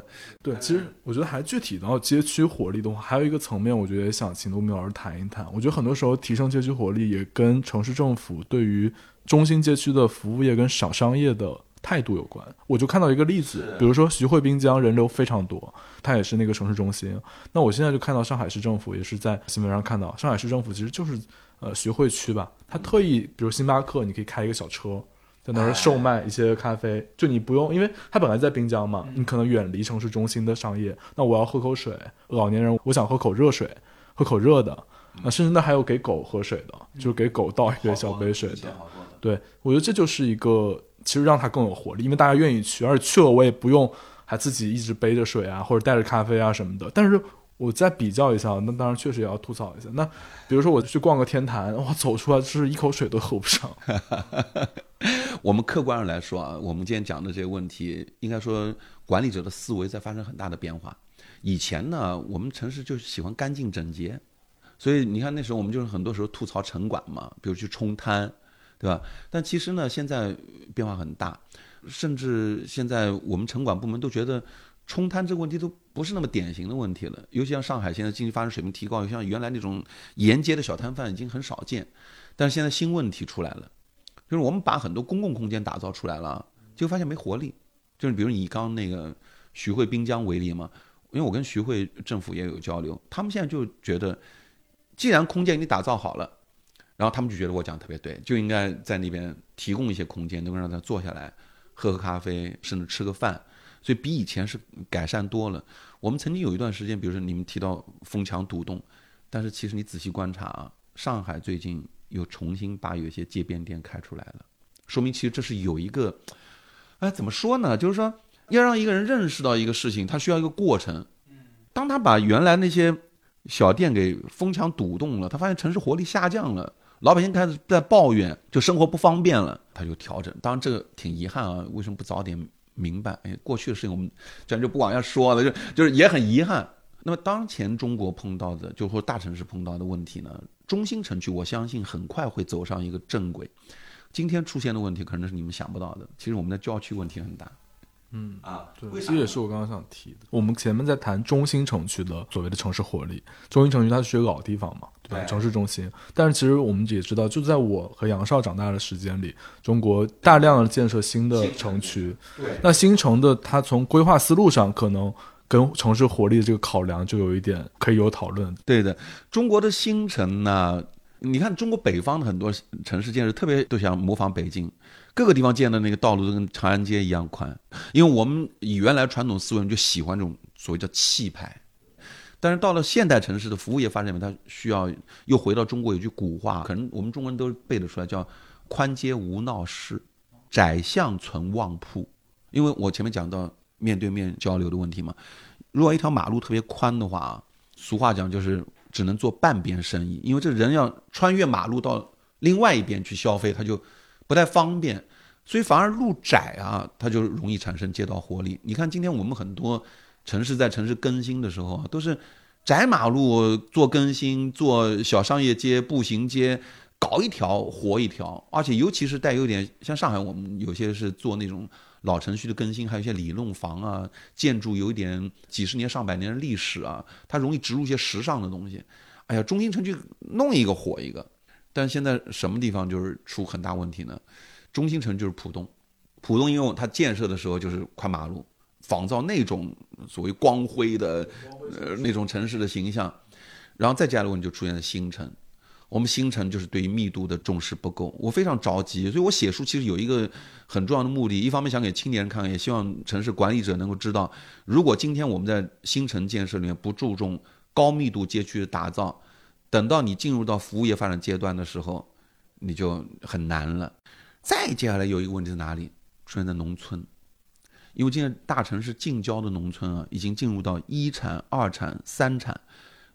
对，其实我觉得还具体到街区活力的话，还有一个层面，我觉得想请陆明老师谈一谈。我觉得很多时候提升街区活力，也跟城市政府对于中心街区的服务业跟小商业的。态度有关，我就看到一个例子，比如说徐汇滨江人流非常多，它也是那个城市中心。那我现在就看到上海市政府也是在新闻上看到，上海市政府其实就是呃徐汇区吧，它特意比如星巴克，你可以开一个小车在那儿售卖一些咖啡，就你不用，因为它本来在滨江嘛，你可能远离城市中心的商业，那我要喝口水，老年人我想喝口热水，喝口热的，啊，甚至那还有给狗喝水的，就是给狗倒一个小杯水的，对我觉得这就是一个。其实让它更有活力，因为大家愿意去，而且去了我也不用还自己一直背着水啊，或者带着咖啡啊什么的。但是我再比较一下，那当然确实也要吐槽一下。那比如说我去逛个天坛，哇，走出来就是一口水都喝不上。我们客观上来说啊，我们今天讲的这些问题，应该说管理者的思维在发生很大的变化。以前呢，我们城市就是喜欢干净整洁，所以你看那时候我们就是很多时候吐槽城管嘛，比如去冲滩。对吧？但其实呢，现在变化很大，甚至现在我们城管部门都觉得冲滩这个问题都不是那么典型的问题了。尤其像上海现在经济发展水平提高，像原来那种沿街的小摊贩已经很少见。但是现在新问题出来了，就是我们把很多公共空间打造出来了，就发现没活力。就是比如以刚那个徐汇滨江为例嘛，因为我跟徐汇政府也有交流，他们现在就觉得，既然空间你打造好了。然后他们就觉得我讲特别对，就应该在那边提供一些空间，能够让他坐下来喝喝咖啡，甚至吃个饭，所以比以前是改善多了。我们曾经有一段时间，比如说你们提到封墙堵洞，但是其实你仔细观察啊，上海最近又重新把有些街边店开出来了，说明其实这是有一个，哎，怎么说呢？就是说要让一个人认识到一个事情，他需要一个过程。当他把原来那些小店给封墙堵洞了，他发现城市活力下降了。老百姓开始在抱怨，就生活不方便了，他就调整。当然这个挺遗憾啊，为什么不早点明白？哎，过去的事情我们这就不往下说了，就就是也很遗憾。那么当前中国碰到的，就说大城市碰到的问题呢，中心城区我相信很快会走上一个正轨。今天出现的问题可能是你们想不到的，其实我们的郊区问题很大。嗯啊，对，这也是我刚刚想提的。我们前面在谈中心城区的所谓的城市活力，中心城区它是一个老地方嘛，对吧？城市中心，但是其实我们也知道，就在我和杨少长大的时间里，中国大量的建设新的城区，对，那新城的它从规划思路上，可能跟城市活力的这个考量就有一点可以有讨论。对的，中国的新城呢，你看中国北方的很多城市建设，特别都想模仿北京。各个地方建的那个道路都跟长安街一样宽，因为我们以原来传统思维就喜欢这种所谓叫气派，但是到了现代城市的服务业发展，它需要又回到中国有句古话，可能我们中国人都背得出来，叫宽街无闹市，窄巷存旺铺。因为我前面讲到面对面交流的问题嘛，如果一条马路特别宽的话，俗话讲就是只能做半边生意，因为这人要穿越马路到另外一边去消费，他就。不太方便，所以反而路窄啊，它就容易产生街道活力。你看，今天我们很多城市在城市更新的时候啊，都是窄马路做更新，做小商业街、步行街，搞一条活一条。而且尤其是带有点像上海，我们有些是做那种老城区的更新，还有一些里弄房啊，建筑有一点几十年、上百年的历史啊，它容易植入一些时尚的东西。哎呀，中心城区弄一个火一个。但现在什么地方就是出很大问题呢？中心城就是浦东，浦东因为它建设的时候就是宽马路，仿造那种所谓光辉的呃那种城市的形象，然后再加的问题就出现了新城，我们新城就是对于密度的重视不够，我非常着急，所以我写书其实有一个很重要的目的，一方面想给青年人看，也希望城市管理者能够知道，如果今天我们在新城建设里面不注重高密度街区的打造。等到你进入到服务业发展阶段的时候，你就很难了。再接下来有一个问题在哪里？出现在农村，因为现在大城市近郊的农村啊，已经进入到一产、二产、三产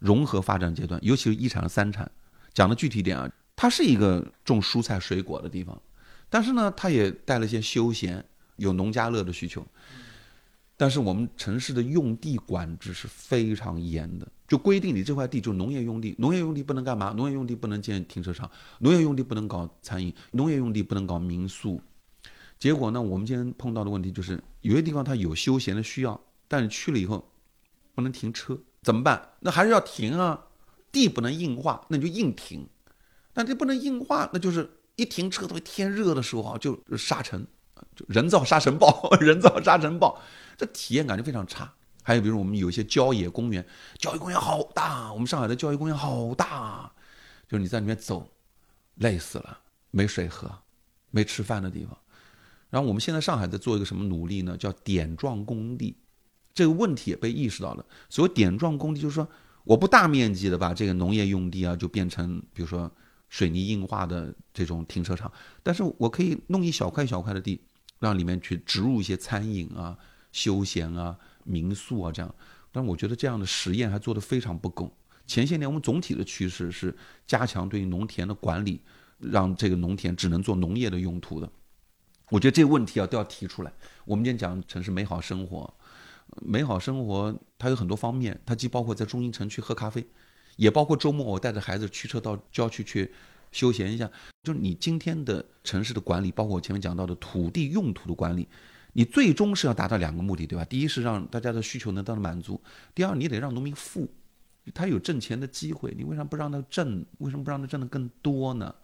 融合发展阶段，尤其是一产和三产。讲的具体点啊，它是一个种蔬菜水果的地方，但是呢，它也带了一些休闲，有农家乐的需求。但是我们城市的用地管制是非常严的，就规定你这块地就是农业用地，农业用地不能干嘛？农业用地不能建停车场，农业用地不能搞餐饮，农业用地不能搞民宿。结果呢，我们今天碰到的问题就是，有些地方它有休闲的需要，但是去了以后不能停车，怎么办？那还是要停啊，地不能硬化，那你就硬停。但这不能硬化，那就是一停车，特别天热的时候啊，就沙尘，就人造沙尘暴，人造沙尘暴。这体验感就非常差。还有，比如我们有一些郊野公园，郊野公园好大，我们上海的郊野公园好大，就是你在里面走，累死了，没水喝，没吃饭的地方。然后我们现在上海在做一个什么努力呢？叫点状工地，这个问题也被意识到了。所谓点状工地，就是说我不大面积的把这个农业用地啊，就变成比如说水泥硬化的这种停车场，但是我可以弄一小块小块的地，让里面去植入一些餐饮啊。休闲啊，民宿啊，这样，但我觉得这样的实验还做得非常不够。前些年我们总体的趋势是加强对于农田的管理，让这个农田只能做农业的用途的。我觉得这个问题啊都要提出来。我们今天讲城市美好生活，美好生活它有很多方面，它既包括在中心城区喝咖啡，也包括周末我带着孩子驱车到郊区去休闲一下。就是你今天的城市的管理，包括我前面讲到的土地用途的管理。你最终是要达到两个目的，对吧？第一是让大家的需求能得到满足，第二你得让农民富，他有挣钱的机会。你为啥不让他挣？为什么不让他挣的更多呢？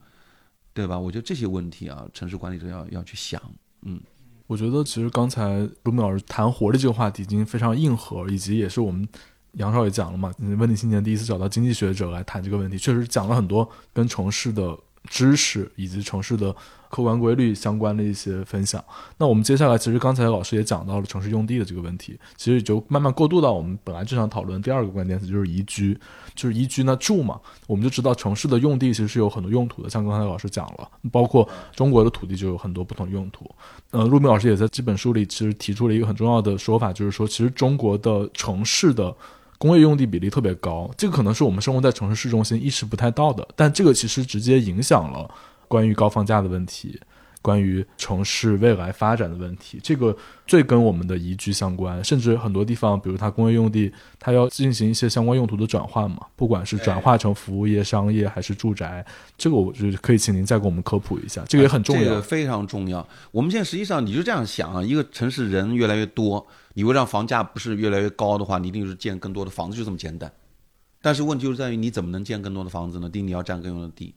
对吧？我觉得这些问题啊，城市管理者要要去想。嗯，我觉得其实刚才卢明老师谈活力这个话题已经非常硬核，以及也是我们杨少也讲了嘛。问题青年第一次找到经济学者来谈这个问题，确实讲了很多跟城市的知识以及城市的。客观规律相关的一些分享。那我们接下来，其实刚才老师也讲到了城市用地的这个问题，其实也就慢慢过渡到我们本来就想讨论第二个关键词，就是宜居。就是宜居呢住嘛，我们就知道城市的用地其实是有很多用途的，像刚才老师讲了，包括中国的土地就有很多不同用途。呃，陆明老师也在这本书里其实提出了一个很重要的说法，就是说，其实中国的城市的工业用地比例特别高，这个可能是我们生活在城市市中心意识不太到的，但这个其实直接影响了。关于高房价的问题，关于城市未来发展的问题，这个最跟我们的宜居相关。甚至很多地方，比如它工业用地，它要进行一些相关用途的转换嘛，不管是转化成服务业、商业还是住宅，这个我觉得可以请您再给我们科普一下，这个也很重要，这个非常重要。我们现在实际上你就这样想啊，一个城市人越来越多，你会让房价不是越来越高的话，你一定是建更多的房子，就这么简单。但是问题就在于你怎么能建更多的房子呢？第一，你要占更多的地。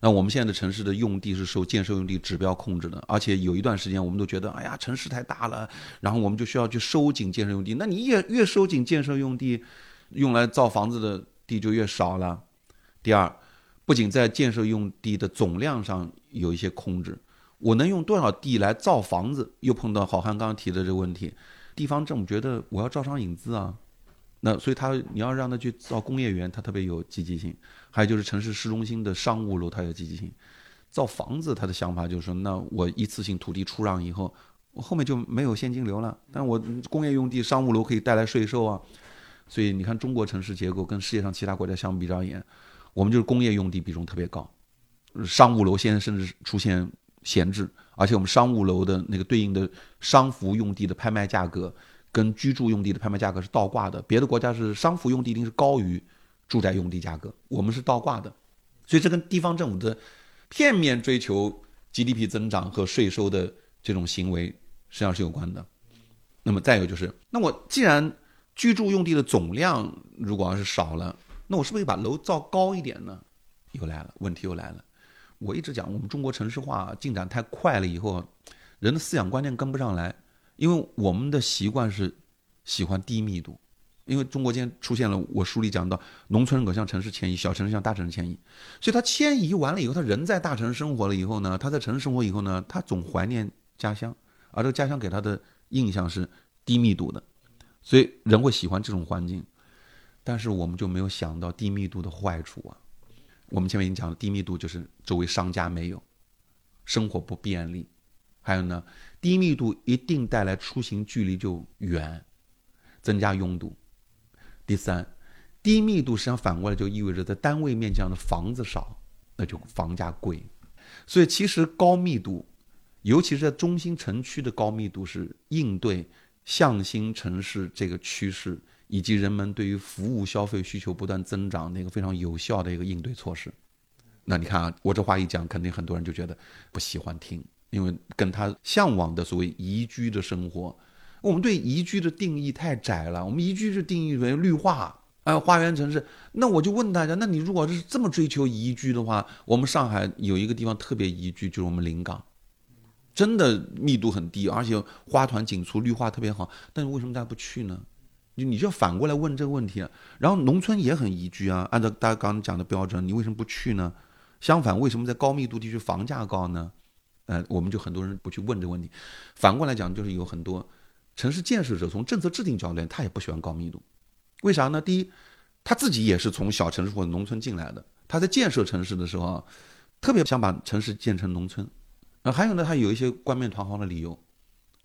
那我们现在的城市的用地是受建设用地指标控制的，而且有一段时间我们都觉得，哎呀，城市太大了，然后我们就需要去收紧建设用地。那你越越收紧建设用地，用来造房子的地就越少了。第二，不仅在建设用地的总量上有一些控制，我能用多少地来造房子，又碰到好汉刚刚提的这个问题，地方政府觉得我要招商引资啊。那所以他你要让他去造工业园，他特别有积极性；还有就是城市市中心的商务楼，他有积极性。造房子，他的想法就是说，那我一次性土地出让以后，我后面就没有现金流了。但我工业用地、商务楼可以带来税收啊。所以你看，中国城市结构跟世界上其他国家相比较而言，我们就是工业用地比重特别高，商务楼现在甚至出现闲置，而且我们商务楼的那个对应的商服用地的拍卖价格。跟居住用地的拍卖价格是倒挂的，别的国家是商服用地一定是高于住宅用地价格，我们是倒挂的，所以这跟地方政府的片面追求 GDP 增长和税收的这种行为实际上是有关的。那么再有就是，那我既然居住用地的总量如果要是少了，那我是不是把楼造高一点呢？又来了，问题又来了。我一直讲，我们中国城市化进展太快了，以后人的思想观念跟不上来。因为我们的习惯是喜欢低密度，因为中国今天出现了我书里讲到，农村人口向城市迁移，小城市向大城市迁移，所以他迁移完了以后，他人在大城市生活了以后呢，他在城市生活以后呢，他总怀念家乡，而这个家乡给他的印象是低密度的，所以人会喜欢这种环境，但是我们就没有想到低密度的坏处啊，我们前面已经讲了，低密度就是周围商家没有，生活不便利。还有呢，低密度一定带来出行距离就远，增加拥堵。第三，低密度实际上反过来就意味着在单位面积上的房子少，那就房价贵。所以其实高密度，尤其是在中心城区的高密度，是应对向心城市这个趋势以及人们对于服务消费需求不断增长的一个非常有效的一个应对措施。那你看啊，我这话一讲，肯定很多人就觉得不喜欢听，因为跟他向往的所谓宜居的生活，我们对宜居的定义太窄了。我们宜居是定义为绿化。哎，花园城市，那我就问大家，那你如果是这么追求宜居的话，我们上海有一个地方特别宜居，就是我们临港，真的密度很低，而且花团锦簇，绿化特别好。但是为什么大家不去呢？就你就反过来问这个问题。然后农村也很宜居啊，按照大家刚刚讲的标准，你为什么不去呢？相反，为什么在高密度地区房价高呢？呃，我们就很多人不去问这个问题。反过来讲，就是有很多城市建设者从政策制定角度，他也不喜欢高密度。为啥呢？第一，他自己也是从小城市或者农村进来的，他在建设城市的时候，特别想把城市建成农村。啊，还有呢，他有一些冠冕堂皇的理由，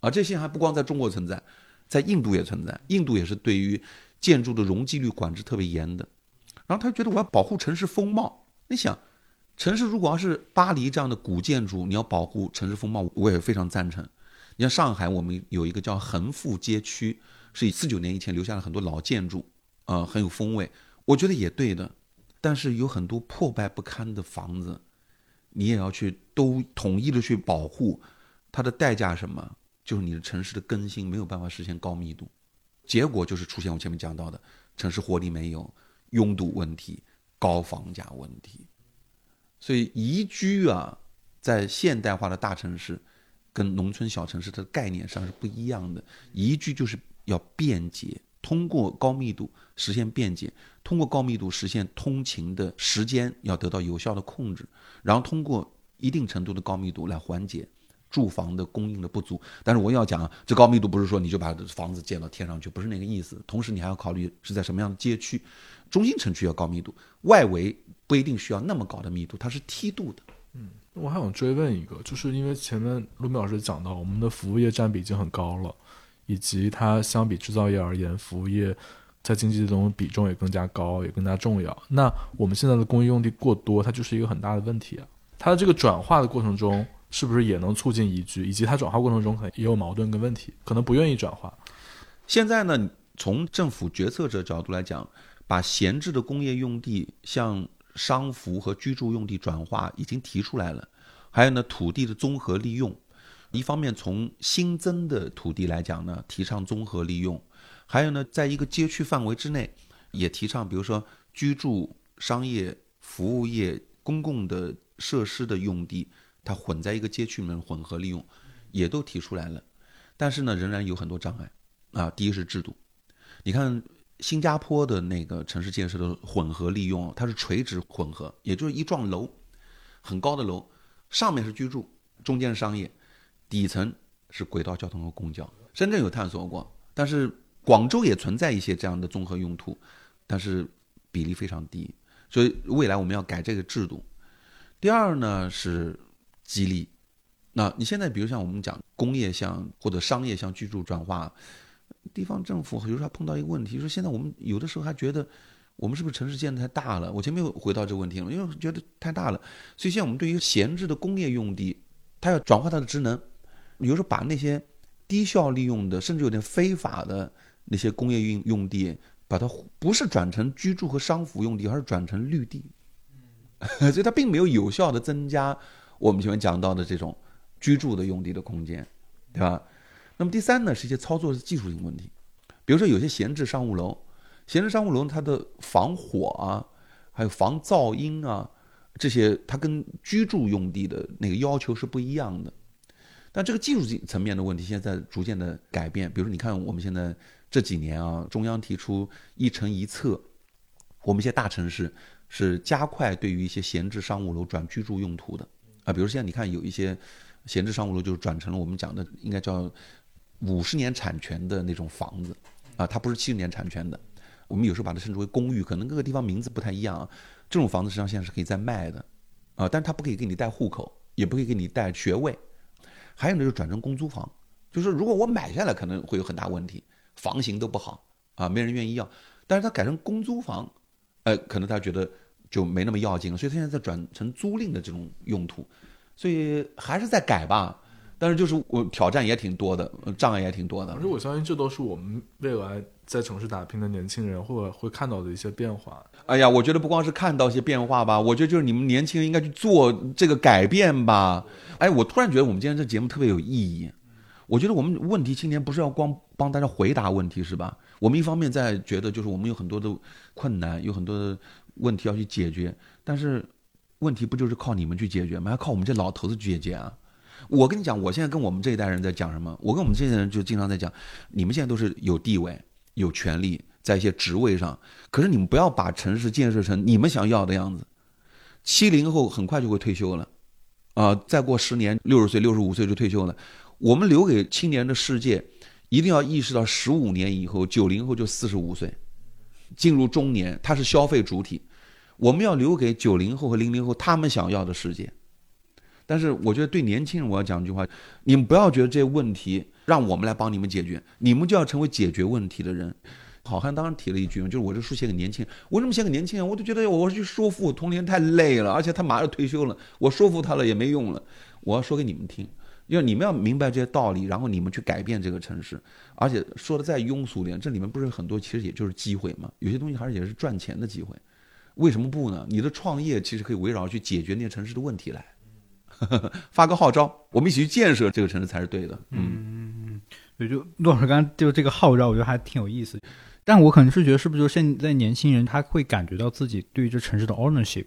啊，这些还不光在中国存在，在印度也存在。印度也是对于建筑的容积率管制特别严的。然后他觉得我要保护城市风貌。你想，城市如果要是巴黎这样的古建筑，你要保护城市风貌，我也非常赞成。你像上海，我们有一个叫横幅街区。是以四九年以前留下了很多老建筑，啊，很有风味。我觉得也对的，但是有很多破败不堪的房子，你也要去都统一的去保护。它的代价什么？就是你的城市的更新没有办法实现高密度，结果就是出现我前面讲到的城市活力没有、拥堵问题、高房价问题。所以宜居啊，在现代化的大城市跟农村小城市的概念上是不一样的。宜居就是。要便捷，通过高密度实现便捷，通过高密度实现通勤的时间要得到有效的控制，然后通过一定程度的高密度来缓解住房的供应的不足。但是我要讲，这高密度不是说你就把房子建到天上去，不是那个意思。同时你还要考虑是在什么样的街区，中心城区要高密度，外围不一定需要那么高的密度，它是梯度的。嗯，我还想追问一个，就是因为前面陆明老师讲到，我们的服务业占比已经很高了。以及它相比制造业而言，服务业在经济中比重也更加高，也更加重要。那我们现在的工业用地过多，它就是一个很大的问题啊。它的这个转化的过程中，是不是也能促进宜居？以及它转化过程中可能也有矛盾跟问题，可能不愿意转化。现在呢，从政府决策者角度来讲，把闲置的工业用地向商服和居住用地转化已经提出来了。还有呢，土地的综合利用。一方面从新增的土地来讲呢，提倡综合利用；还有呢，在一个街区范围之内，也提倡，比如说居住、商业、服务业、公共的设施的用地，它混在一个街区里面混合利用，也都提出来了。但是呢，仍然有很多障碍啊。第一是制度，你看新加坡的那个城市建设的混合利用，它是垂直混合，也就是一幢楼，很高的楼，上面是居住，中间是商业。底层是轨道交通和公交，深圳有探索过，但是广州也存在一些这样的综合用途，但是比例非常低，所以未来我们要改这个制度。第二呢是激励，那你现在比如像我们讲工业向或者商业向居住转化，地方政府有时候碰到一个问题，说现在我们有的时候还觉得我们是不是城市建的太大了？我前面又回到这个问题了，因为觉得太大了，所以现在我们对于闲置的工业用地，它要转化它的职能。比如说，把那些低效利用的，甚至有点非法的那些工业用用地，把它不是转成居住和商服用地，而是转成绿地，所以它并没有有效的增加我们前面讲到的这种居住的用地的空间，对吧？那么第三呢，是一些操作的技术性问题，比如说有些闲置商务楼，闲置商务楼它的防火啊，还有防噪音啊，这些它跟居住用地的那个要求是不一样的。但这个技术层层面的问题，现在逐渐的改变。比如说，你看我们现在这几年啊，中央提出一城一策，我们一些大城市是加快对于一些闲置商务楼转居住用途的啊。比如现在你看有一些闲置商务楼，就是转成了我们讲的应该叫五十年产权的那种房子啊，它不是七十年产权的。我们有时候把它称之为公寓，可能各个地方名字不太一样啊。这种房子实际上现在是可以再卖的啊，但是它不可以给你带户口，也不可以给你带学位。还有呢，就转成公租房，就是如果我买下来可能会有很大问题，房型都不好啊，没人愿意要。但是它改成公租房，呃，可能他觉得就没那么要紧了，所以他现在在转成租赁的这种用途，所以还是在改吧。但是就是我挑战也挺多的，呃障碍也挺多的而。且我相信这都是我们未来在城市打拼的年轻人或者会看到的一些变化。哎呀，我觉得不光是看到一些变化吧，我觉得就是你们年轻人应该去做这个改变吧。哎，我突然觉得我们今天这节目特别有意义。我觉得我们问题青年不是要光帮大家回答问题是吧？我们一方面在觉得就是我们有很多的困难，有很多的问题要去解决，但是问题不就是靠你们去解决吗？还靠我们这老头子去解决啊？我跟你讲，我现在跟我们这一代人在讲什么？我跟我们这些人就经常在讲，你们现在都是有地位、有权利，在一些职位上，可是你们不要把城市建设成你们想要的样子。七零后很快就会退休了，啊、再过十年，六十岁、六十五岁就退休了。我们留给青年的世界，一定要意识到，十五年以后，九零后就四十五岁，进入中年，他是消费主体。我们要留给九零后和零零后他们想要的世界。但是我觉得对年轻人，我要讲一句话：你们不要觉得这些问题让我们来帮你们解决，你们就要成为解决问题的人。好汉当然提了一句，就是我这书写给年轻人，我这么写给年轻人，我就觉得我去说服我童年太累了，而且他马上退休了，我说服他了也没用了。我要说给你们听，因为你们要明白这些道理，然后你们去改变这个城市。而且说的再庸俗点，这里面不是很多，其实也就是机会嘛，有些东西还是也是赚钱的机会。为什么不呢？你的创业其实可以围绕去解决那些城市的问题来。发个号召，我们一起去建设这个城市才是对的。嗯，对，就陆老师刚刚就这个号召，我觉得还挺有意思。但我可能是觉得，是不是就现在年轻人他会感觉到自己对于这城市的 ownership，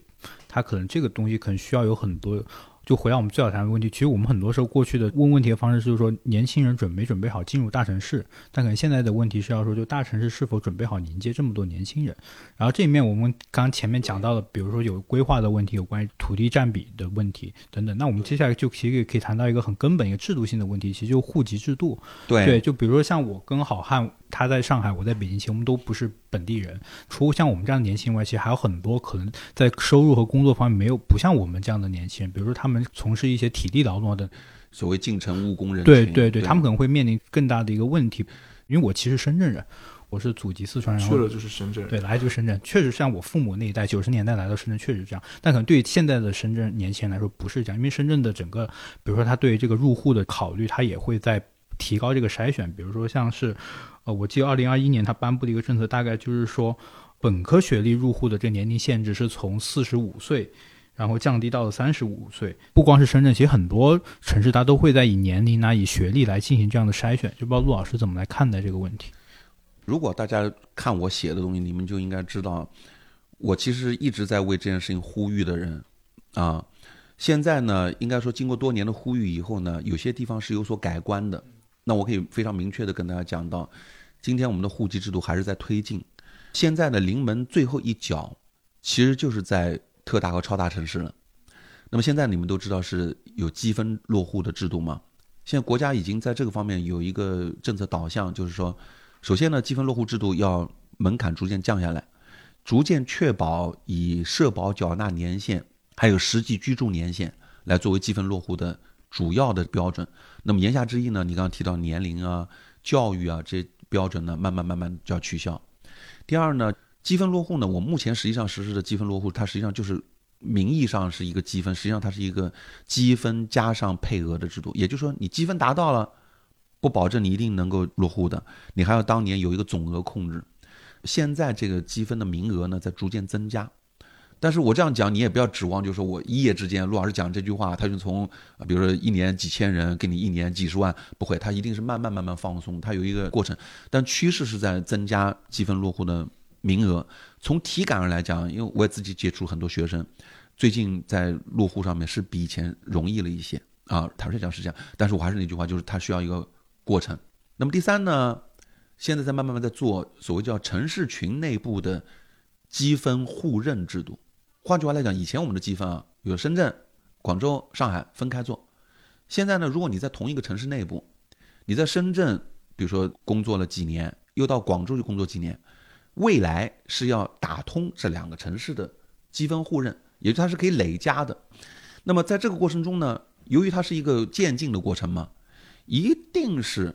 他可能这个东西可能需要有很多。就回到我们最早谈的问题，其实我们很多时候过去的问问题的方式就是说，年轻人准没准备好进入大城市，但可能现在的问题是要说，就大城市是否准备好迎接这么多年轻人。然后这里面我们刚刚前面讲到了，比如说有规划的问题，有关于土地占比的问题等等。那我们接下来就其实也可以谈到一个很根本一个制度性的问题，其实就是户籍制度。对对，就比如说像我跟好汉，他在上海，我在北京，其实我们都不是本地人。除了像我们这样的年轻人外，其实还有很多可能在收入和工作方面没有不像我们这样的年轻人，比如说他们从事一些体力劳动的，所谓进城务工人群，对对对，他们可能会面临更大的一个问题。因为我其实深圳人，我是祖籍四川，然后去了就是深圳人。对，来就是深圳，确实像我父母那一代，九十年代来到深圳，确实这样。但可能对于现在的深圳年轻人来说不是这样，因为深圳的整个，比如说他对于这个入户的考虑，他也会在提高这个筛选。比如说像是，呃，我记得二零二一年他颁布的一个政策，大概就是说，本科学历入户的这年龄限制是从四十五岁。然后降低到了三十五岁，不光是深圳，其实很多城市它都会在以年龄啊、以学历来进行这样的筛选。就不知道陆老师怎么来看待这个问题？如果大家看我写的东西，你们就应该知道，我其实一直在为这件事情呼吁的人，啊，现在呢，应该说经过多年的呼吁以后呢，有些地方是有所改观的。那我可以非常明确的跟大家讲到，今天我们的户籍制度还是在推进。现在的临门最后一脚，其实就是在特大和超大城市了。那么现在你们都知道是有积分落户的制度吗？现在国家已经在这个方面有一个政策导向，就是说，首先呢，积分落户制度要门槛逐渐降下来，逐渐确保以社保缴纳年限还有实际居住年限来作为积分落户的主要的标准。那么言下之意呢，你刚刚提到年龄啊、教育啊这标准呢，慢慢慢慢就要取消。第二呢，积分落户呢，我目前实际上实施的积分落户，它实际上就是名义上是一个积分，实际上它是一个积分加上配额的制度。也就是说，你积分达到了，不保证你一定能够落户的，你还要当年有一个总额控制。现在这个积分的名额呢，在逐渐增加。但是我这样讲，你也不要指望，就是说我一夜之间，陆老师讲这句话，他就从，比如说一年几千人，给你一年几十万，不会，他一定是慢慢慢慢放松，它有一个过程。但趋势是在增加积分落户的名额。从体感上来讲，因为我也自己接触很多学生，最近在落户上面是比以前容易了一些啊，坦率讲是这样。但是我还是那句话，就是它需要一个过程。那么第三呢，现在在慢慢慢在做所谓叫城市群内部的积分互认制度。换句话来讲，以前我们的积分啊，有深圳、广州、上海分开做。现在呢，如果你在同一个城市内部，你在深圳，比如说工作了几年，又到广州去工作几年，未来是要打通这两个城市的积分互认，也就是它是可以累加的。那么在这个过程中呢，由于它是一个渐进的过程嘛，一定是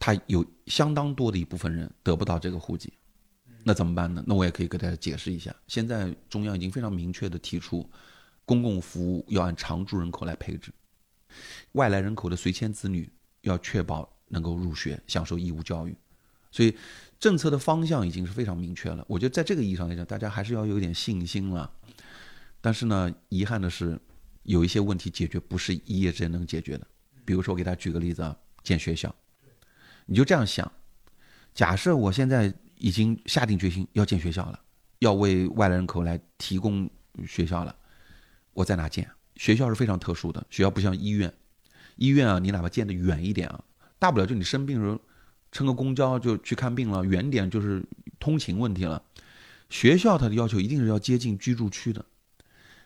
它有相当多的一部分人得不到这个户籍。那怎么办呢？那我也可以给大家解释一下。现在中央已经非常明确的提出，公共服务要按常住人口来配置，外来人口的随迁子女要确保能够入学享受义务教育，所以政策的方向已经是非常明确了。我觉得在这个意义上来讲，大家还是要有点信心了。但是呢，遗憾的是，有一些问题解决不是一夜之间能解决的。比如说，我给大家举个例子啊，建学校，你就这样想：假设我现在已经下定决心要建学校了，要为外来人口来提供学校了，我在哪建？学校是非常特殊的，学校不像医院，医院啊，你哪怕建的远一点啊，大不了就你生病的时候乘个公交就去看病了，远点就是通勤问题了。学校它的要求一定是要接近居住区的。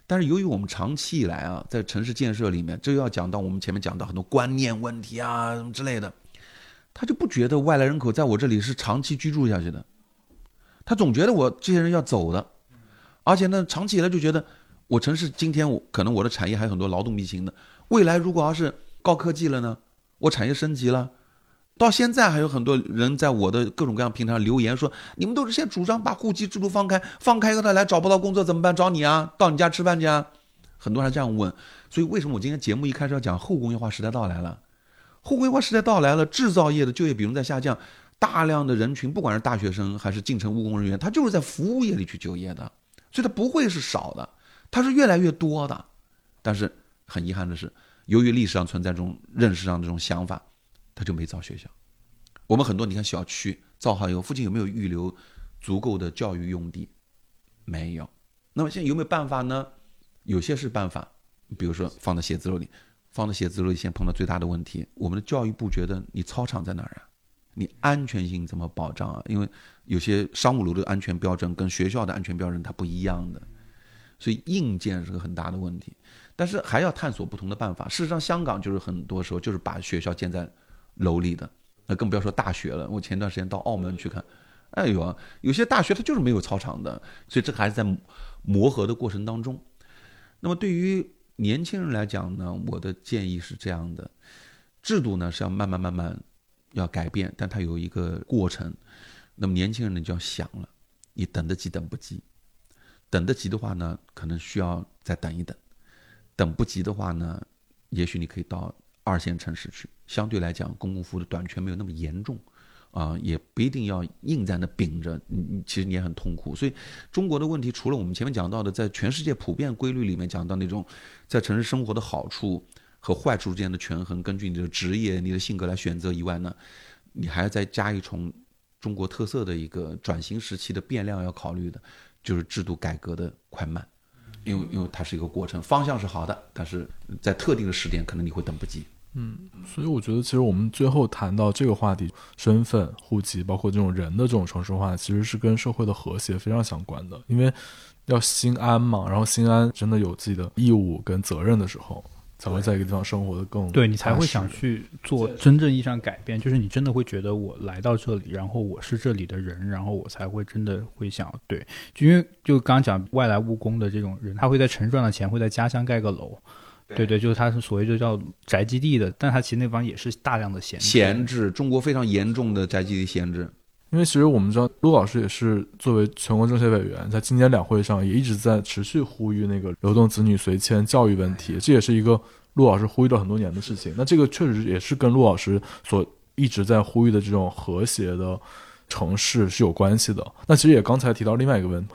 但是由于我们长期以来啊，在城市建设里面，这又要讲到我们前面讲到很多观念问题啊什么之类的，他就不觉得外来人口在我这里是长期居住下去的，他总觉得我这些人要走的，而且呢，长期以来就觉得我城市今天我可能我的产业还有很多劳动密集型的，未来如果要是高科技了呢，我产业升级了。到现在还有很多人在我的各种各样平台上留言说：“你们都是现在主张把户籍制度放开，放开以后他来找不到工作怎么办？找你啊，到你家吃饭去啊。”很多人这样问。所以为什么我今天节目一开始要讲后工业化时代到来了？后工业化时代到来了，制造业的就业比重在下降，大量的人群，不管是大学生还是进城务工人员，他就是在服务业里去就业的，所以他不会是少的，他是越来越多的。但是很遗憾的是，由于历史上存在这种认识上这种想法。他就没造学校。我们很多你看小区造好以后，附近有没有预留足够的教育用地？没有。那么现在有没有办法呢？有些是办法，比如说放在写字楼里，放在写字楼里，现在碰到最大的问题，我们的教育部觉得你操场在哪儿啊？你安全性怎么保障啊？因为有些商务楼的安全标准跟学校的安全标准它不一样的，所以硬件是个很大的问题。但是还要探索不同的办法。事实上，香港就是很多时候就是把学校建在。楼里的，那更不要说大学了。我前段时间到澳门去看，哎呦，有些大学它就是没有操场的，所以这个还是在磨合的过程当中。那么对于年轻人来讲呢，我的建议是这样的：制度呢是要慢慢慢慢要改变，但它有一个过程。那么年轻人呢就要想了，你等得及等不及？等得及的话呢，可能需要再等一等；等不及的话呢，也许你可以到。二线城市去，相对来讲，公共服务的短缺没有那么严重，啊，也不一定要硬在那顶着，你你其实你也很痛苦。所以，中国的问题除了我们前面讲到的，在全世界普遍规律里面讲到那种在城市生活的好处和坏处之间的权衡，根据你的职业、你的性格来选择以外呢，你还要再加一重中国特色的一个转型时期的变量要考虑的，就是制度改革的快慢。因为因为它是一个过程，方向是好的，但是在特定的时点，可能你会等不及。嗯，所以我觉得，其实我们最后谈到这个话题，身份、户籍，包括这种人的这种城市化，其实是跟社会的和谐非常相关的。因为要心安嘛，然后心安真的有自己的义务跟责任的时候。才会在一个地方生活的更对你才会想去做真正意义上改变，就是你真的会觉得我来到这里，然后我是这里的人，然后我才会真的会想对，就因为就刚刚讲外来务工的这种人，他会在城赚了钱，会在家乡盖个楼，对对，就是它是所谓就叫宅基地的，但它其实那方也是大量的闲置闲置，中国非常严重的宅基地闲置。因为其实我们知道，陆老师也是作为全国政协委员，在今年两会上也一直在持续呼吁那个流动子女随迁教育问题，这也是一个陆老师呼吁了很多年的事情。那这个确实也是跟陆老师所一直在呼吁的这种和谐的城市是有关系的。那其实也刚才提到另外一个问题，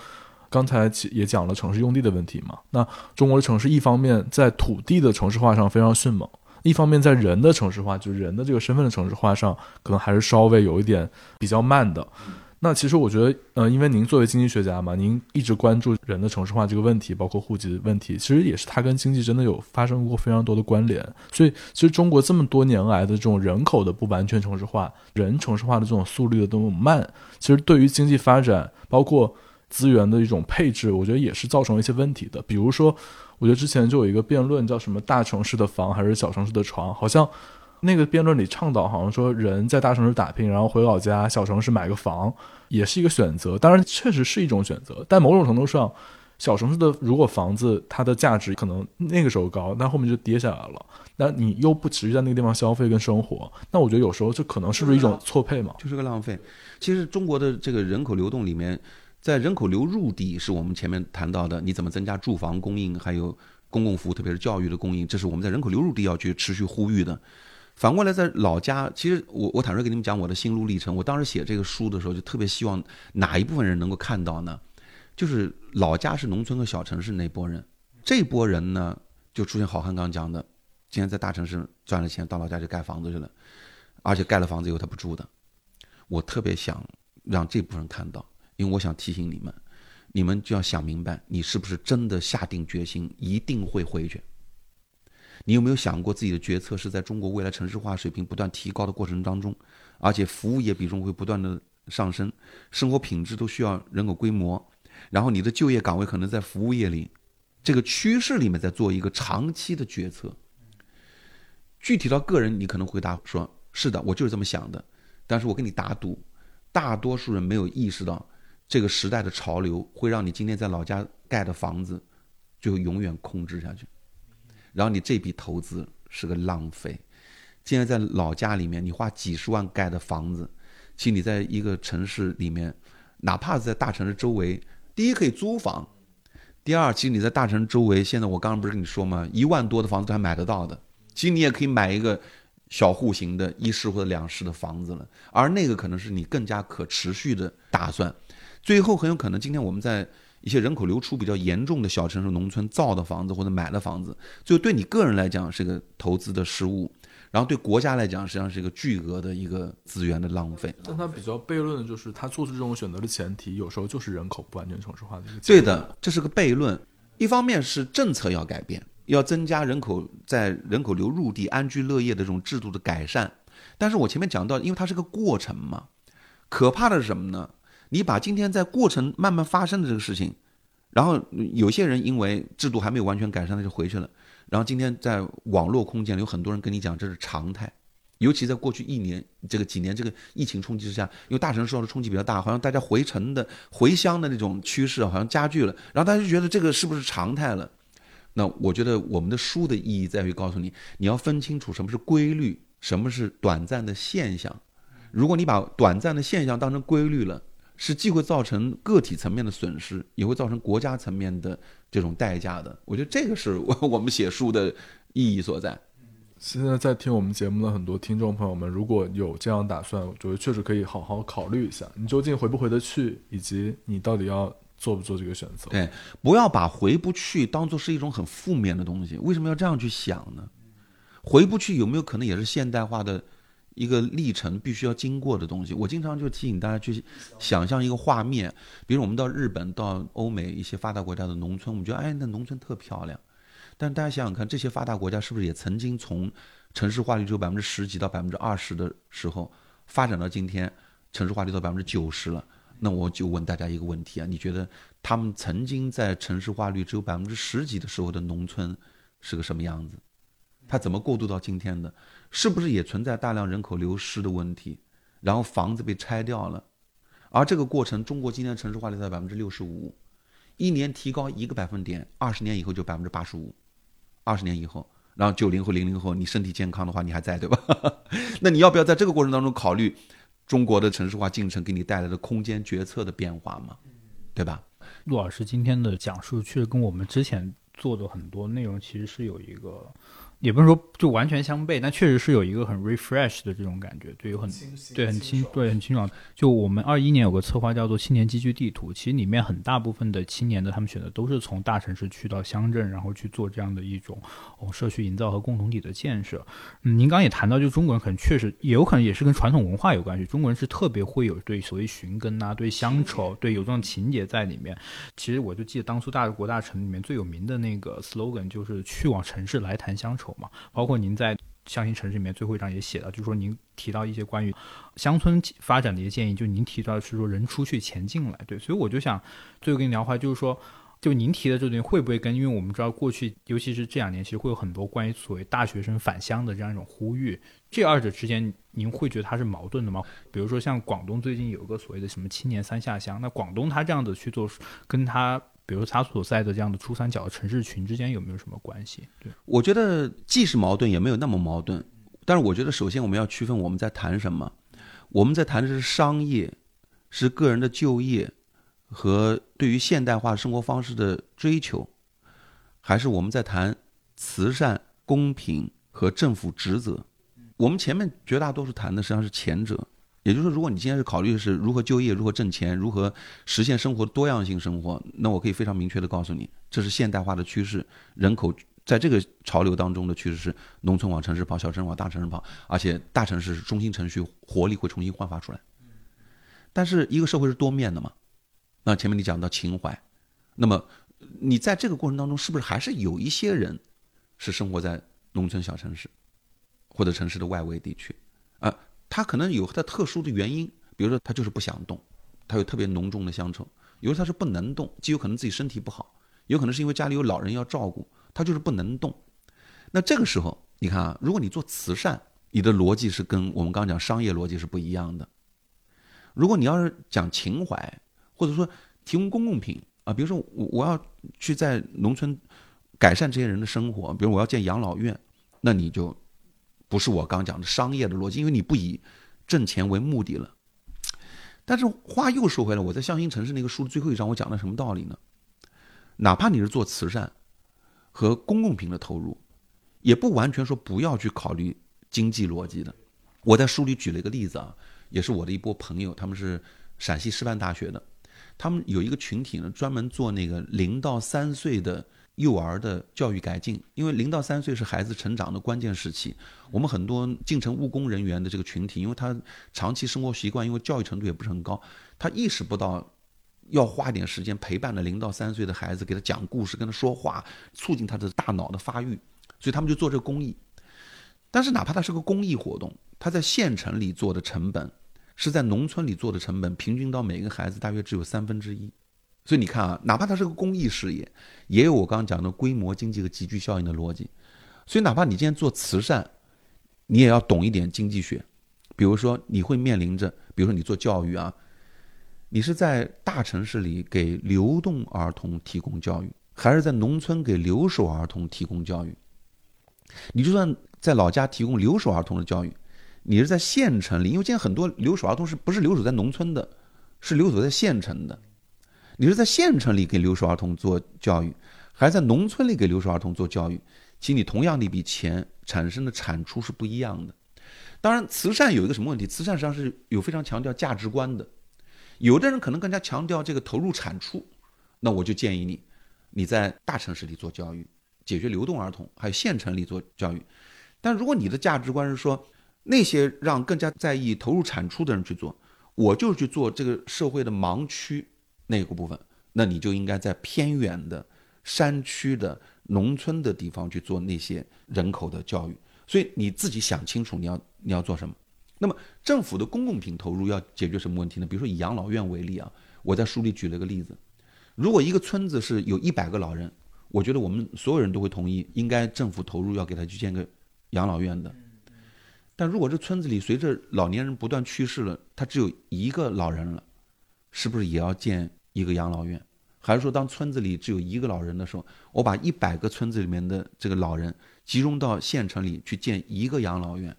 刚才也讲了城市用地的问题嘛。那中国的城市一方面在土地的城市化上非常迅猛。一方面，在人的城市化，就是人的这个身份的城市化上，可能还是稍微有一点比较慢的。那其实我觉得，呃，因为您作为经济学家嘛，您一直关注人的城市化这个问题，包括户籍的问题，其实也是它跟经济真的有发生过非常多的关联。所以，其实中国这么多年来的这种人口的不完全城市化，人城市化的这种速率的这么慢，其实对于经济发展，包括资源的一种配置，我觉得也是造成了一些问题的。比如说。我觉得之前就有一个辩论，叫什么“大城市的房还是小城市的床”？好像那个辩论里倡导，好像说人在大城市打拼，然后回老家小城市买个房，也是一个选择。当然，确实是一种选择，但某种程度上小城市的如果房子它的价值可能那个时候高，但后面就跌下来了，那你又不持续在那个地方消费跟生活，那我觉得有时候这可能是不是一种错配嘛？就是个浪费。其实中国的这个人口流动里面，在人口流入地是我们前面谈到的，你怎么增加住房供应，还有公共服务，特别是教育的供应，这是我们在人口流入地要去持续呼吁的。反过来，在老家，其实我我坦率跟你们讲我的心路历程。我当时写这个书的时候，就特别希望哪一部分人能够看到呢？就是老家是农村和小城市那波人，这波人呢，就出现好汉刚讲的，今天在大城市赚了钱，到老家就盖房子去了，而且盖了房子以后他不住的。我特别想让这部分人看到，因为我想提醒你们，你们就要想明白，你是不是真的下定决心一定会回去。你有没有想过自己的决策是在中国未来城市化水平不断提高的过程当中，而且服务业比重会不断的上升，生活品质都需要人口规模，然后你的就业岗位可能在服务业里，这个趋势里面在做一个长期的决策。具体到个人，你可能回答说：“是的，我就是这么想的。”但是我跟你打赌，大多数人没有意识到这个时代的潮流会让你今天在老家盖的房子就永远空置下去。然后你这笔投资是个浪费。现在在老家里面，你花几十万盖的房子，其实你在一个城市里面，哪怕是在大城市周围，第一可以租房，第二，其实你在大城市周围，现在我刚刚不是跟你说吗？一万多的房子都还买得到的。其实你也可以买一个小户型的一室或者两室的房子了，而那个可能是你更加可持续的打算。最后很有可能，今天我们在。一些人口流出比较严重的小城市、农村造的房子或者买的房子，就对你个人来讲是个投资的失误，然后对国家来讲实际上是一个巨额的一个资源的浪费。但他比较悖论的就是，他做出这种选择的前提，有时候就是人口不完全城市化的一个。对的，这是个悖论。一方面是政策要改变，要增加人口在人口流入地安居乐业的这种制度的改善，但是我前面讲到，因为它是个过程嘛，可怕的是什么呢？你把今天在过程慢慢发生的这个事情，然后有些人因为制度还没有完全改善，他就回去了。然后今天在网络空间里有很多人跟你讲这是常态，尤其在过去一年这个几年这个疫情冲击之下，因为大城市受的冲击比较大，好像大家回城的回乡的那种趋势好像加剧了。然后大家就觉得这个是不是常态了？那我觉得我们的书的意义在于告诉你，你要分清楚什么是规律，什么是短暂的现象。如果你把短暂的现象当成规律了。是既会造成个体层面的损失，也会造成国家层面的这种代价的。我觉得这个是我 我们写书的意义所在。现在在听我们节目的很多听众朋友们，如果有这样打算，我觉得确实可以好好考虑一下，你究竟回不回得去，以及你到底要做不做这个选择。对，不要把回不去当做是一种很负面的东西。为什么要这样去想呢？回不去有没有可能也是现代化的？一个历程必须要经过的东西，我经常就提醒大家去想象一个画面，比如我们到日本、到欧美一些发达国家的农村，我们觉得哎，那农村特漂亮。但大家想想看，这些发达国家是不是也曾经从城市化率只有百分之十几到百分之二十的时候，发展到今天城市化率到百分之九十了？那我就问大家一个问题啊，你觉得他们曾经在城市化率只有百分之十几的时候的农村是个什么样子？他怎么过渡到今天的？是不是也存在大量人口流失的问题？然后房子被拆掉了，而这个过程，中国今天城市化率在百分之六十五，一年提高一个百分点，二十年以后就百分之八十五，二十年以后，然后九零后、零零后，你身体健康的话，你还在对吧？那你要不要在这个过程当中考虑中国的城市化进程给你带来的空间决策的变化嘛？对吧？陆老师今天的讲述确实跟我们之前做的很多内容其实是有一个。也不是说就完全相悖，但确实是有一个很 refresh 的这种感觉，对，有很对很清对很清爽。就我们二一年有个策划叫做青年集聚地图，其实里面很大部分的青年的他们选择都是从大城市去到乡镇，然后去做这样的一种哦社区营造和共同体的建设。嗯，您刚刚也谈到，就中国人可能确实也有可能也是跟传统文化有关系，中国人是特别会有对所谓寻根啊，对乡愁，对有这种情节在里面。其实我就记得当初大国大城里面最有名的那个 slogan 就是去往城市来谈乡愁。嘛，包括您在《乡新城市》里面最后一章也写到，就是说您提到一些关于乡村发展的一些建议，就您提到是说人出去钱进来，对，所以我就想最后跟你聊话，就是说，就您提的这东西会不会跟，因为我们知道过去，尤其是这两年，其实会有很多关于所谓大学生返乡的这样一种呼吁，这二者之间您会觉得它是矛盾的吗？比如说像广东最近有一个所谓的什么青年三下乡，那广东它这样子去做，跟它。比如他所在的这样的珠三角城市群之间有没有什么关系？对，我觉得既是矛盾，也没有那么矛盾。但是我觉得，首先我们要区分我们在谈什么。我们在谈的是商业，是个人的就业和对于现代化生活方式的追求，还是我们在谈慈善、公平和政府职责？我们前面绝大多数谈的实际上是前者。也就是说，如果你今天是考虑的是如何就业、如何挣钱、如何实现生活多样性生活，那我可以非常明确的告诉你，这是现代化的趋势，人口在这个潮流当中的趋势是农村往城市跑，小城市往大城市跑，而且大城市中心城区，活力会重新焕发出来。但是一个社会是多面的嘛？那前面你讲到情怀，那么你在这个过程当中，是不是还是有一些人是生活在农村小城市或者城市的外围地区？他可能有他特殊的原因，比如说他就是不想动，他有特别浓重的乡愁；有时他是不能动，既有可能自己身体不好，有可能是因为家里有老人要照顾，他就是不能动。那这个时候，你看啊，如果你做慈善，你的逻辑是跟我们刚刚讲商业逻辑是不一样的。如果你要是讲情怀，或者说提供公共品啊，比如说我我要去在农村改善这些人的生活，比如我要建养老院，那你就。不是我刚讲的商业的逻辑，因为你不以挣钱为目的了。但是话又说回来，我在《向心城市》那个书的最后一章，我讲了什么道理呢？哪怕你是做慈善和公共品的投入，也不完全说不要去考虑经济逻辑的。我在书里举了一个例子啊，也是我的一波朋友，他们是陕西师范大学的，他们有一个群体呢，专门做那个零到三岁的。幼儿的教育改进，因为零到三岁是孩子成长的关键时期。我们很多进城务工人员的这个群体，因为他长期生活习惯，因为教育程度也不是很高，他意识不到要花点时间陪伴着零到三岁的孩子，给他讲故事，跟他说话，促进他的大脑的发育。所以他们就做这个公益。但是哪怕他是个公益活动，他在县城里做的成本，是在农村里做的成本，平均到每个孩子大约只有三分之一。所以你看啊，哪怕它是个公益事业，也有我刚刚讲的规模经济和集聚效应的逻辑。所以哪怕你今天做慈善，你也要懂一点经济学。比如说，你会面临着，比如说你做教育啊，你是在大城市里给流动儿童提供教育，还是在农村给留守儿童提供教育？你就算在老家提供留守儿童的教育，你是在县城里，因为现在很多留守儿童是不是留守在农村的，是留守在县城的。你是在县城里给留守儿童做教育，还是在农村里给留守儿童做教育？其实你同样的一笔钱产生的产出是不一样的。当然，慈善有一个什么问题？慈善实际上是有非常强调价值观的。有的人可能更加强调这个投入产出，那我就建议你，你在大城市里做教育，解决流动儿童，还有县城里做教育。但如果你的价值观是说那些让更加在意投入产出的人去做，我就去做这个社会的盲区。那个部分，那你就应该在偏远的山区的农村的地方去做那些人口的教育。所以你自己想清楚你要你要做什么。那么政府的公共品投入要解决什么问题呢？比如说以养老院为例啊，我在书里举了个例子：如果一个村子是有一百个老人，我觉得我们所有人都会同意，应该政府投入要给他去建个养老院的。但如果这村子里随着老年人不断去世了，他只有一个老人了，是不是也要建？一个养老院，还是说当村子里只有一个老人的时候，我把一百个村子里面的这个老人集中到县城里去建一个养老院？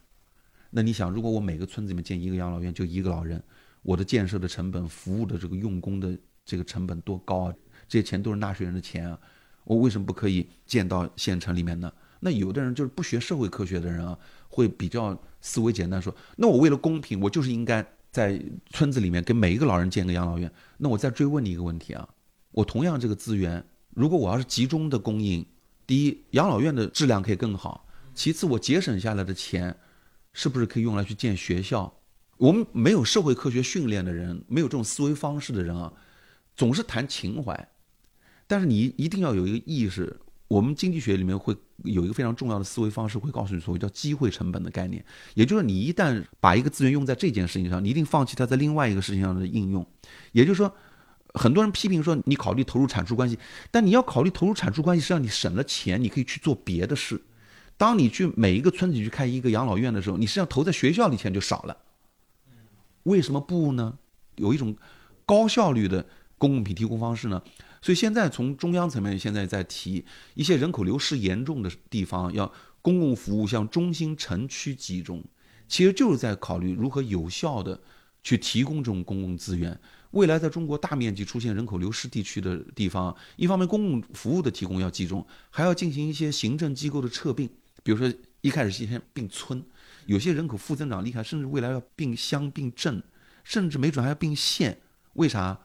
那你想，如果我每个村子里面建一个养老院，就一个老人，我的建设的成本、服务的这个用工的这个成本多高啊？这些钱都是纳税人的钱啊！我为什么不可以建到县城里面呢？那有的人就是不学社会科学的人啊，会比较思维简单，说，那我为了公平，我就是应该。在村子里面给每一个老人建个养老院，那我再追问你一个问题啊，我同样这个资源，如果我要是集中的供应，第一，养老院的质量可以更好；其次，我节省下来的钱，是不是可以用来去建学校？我们没有社会科学训练的人，没有这种思维方式的人啊，总是谈情怀，但是你一定要有一个意识。我们经济学里面会有一个非常重要的思维方式，会告诉你所谓叫机会成本的概念，也就是你一旦把一个资源用在这件事情上，你一定放弃它在另外一个事情上的应用。也就是说，很多人批评说你考虑投入产出关系，但你要考虑投入产出关系，是让你省了钱，你可以去做别的事。当你去每一个村子去开一个养老院的时候，你实际上投在学校里钱就少了。为什么不呢？有一种高效率的公共品提供方式呢？所以现在从中央层面现在在提一些人口流失严重的地方，要公共服务向中心城区集中，其实就是在考虑如何有效的去提供这种公共资源。未来在中国大面积出现人口流失地区的地方，一方面公共服务的提供要集中，还要进行一些行政机构的撤并，比如说一开始先并村，有些人口负增长厉害，甚至未来要并乡并镇，甚至没准还要并县。为啥？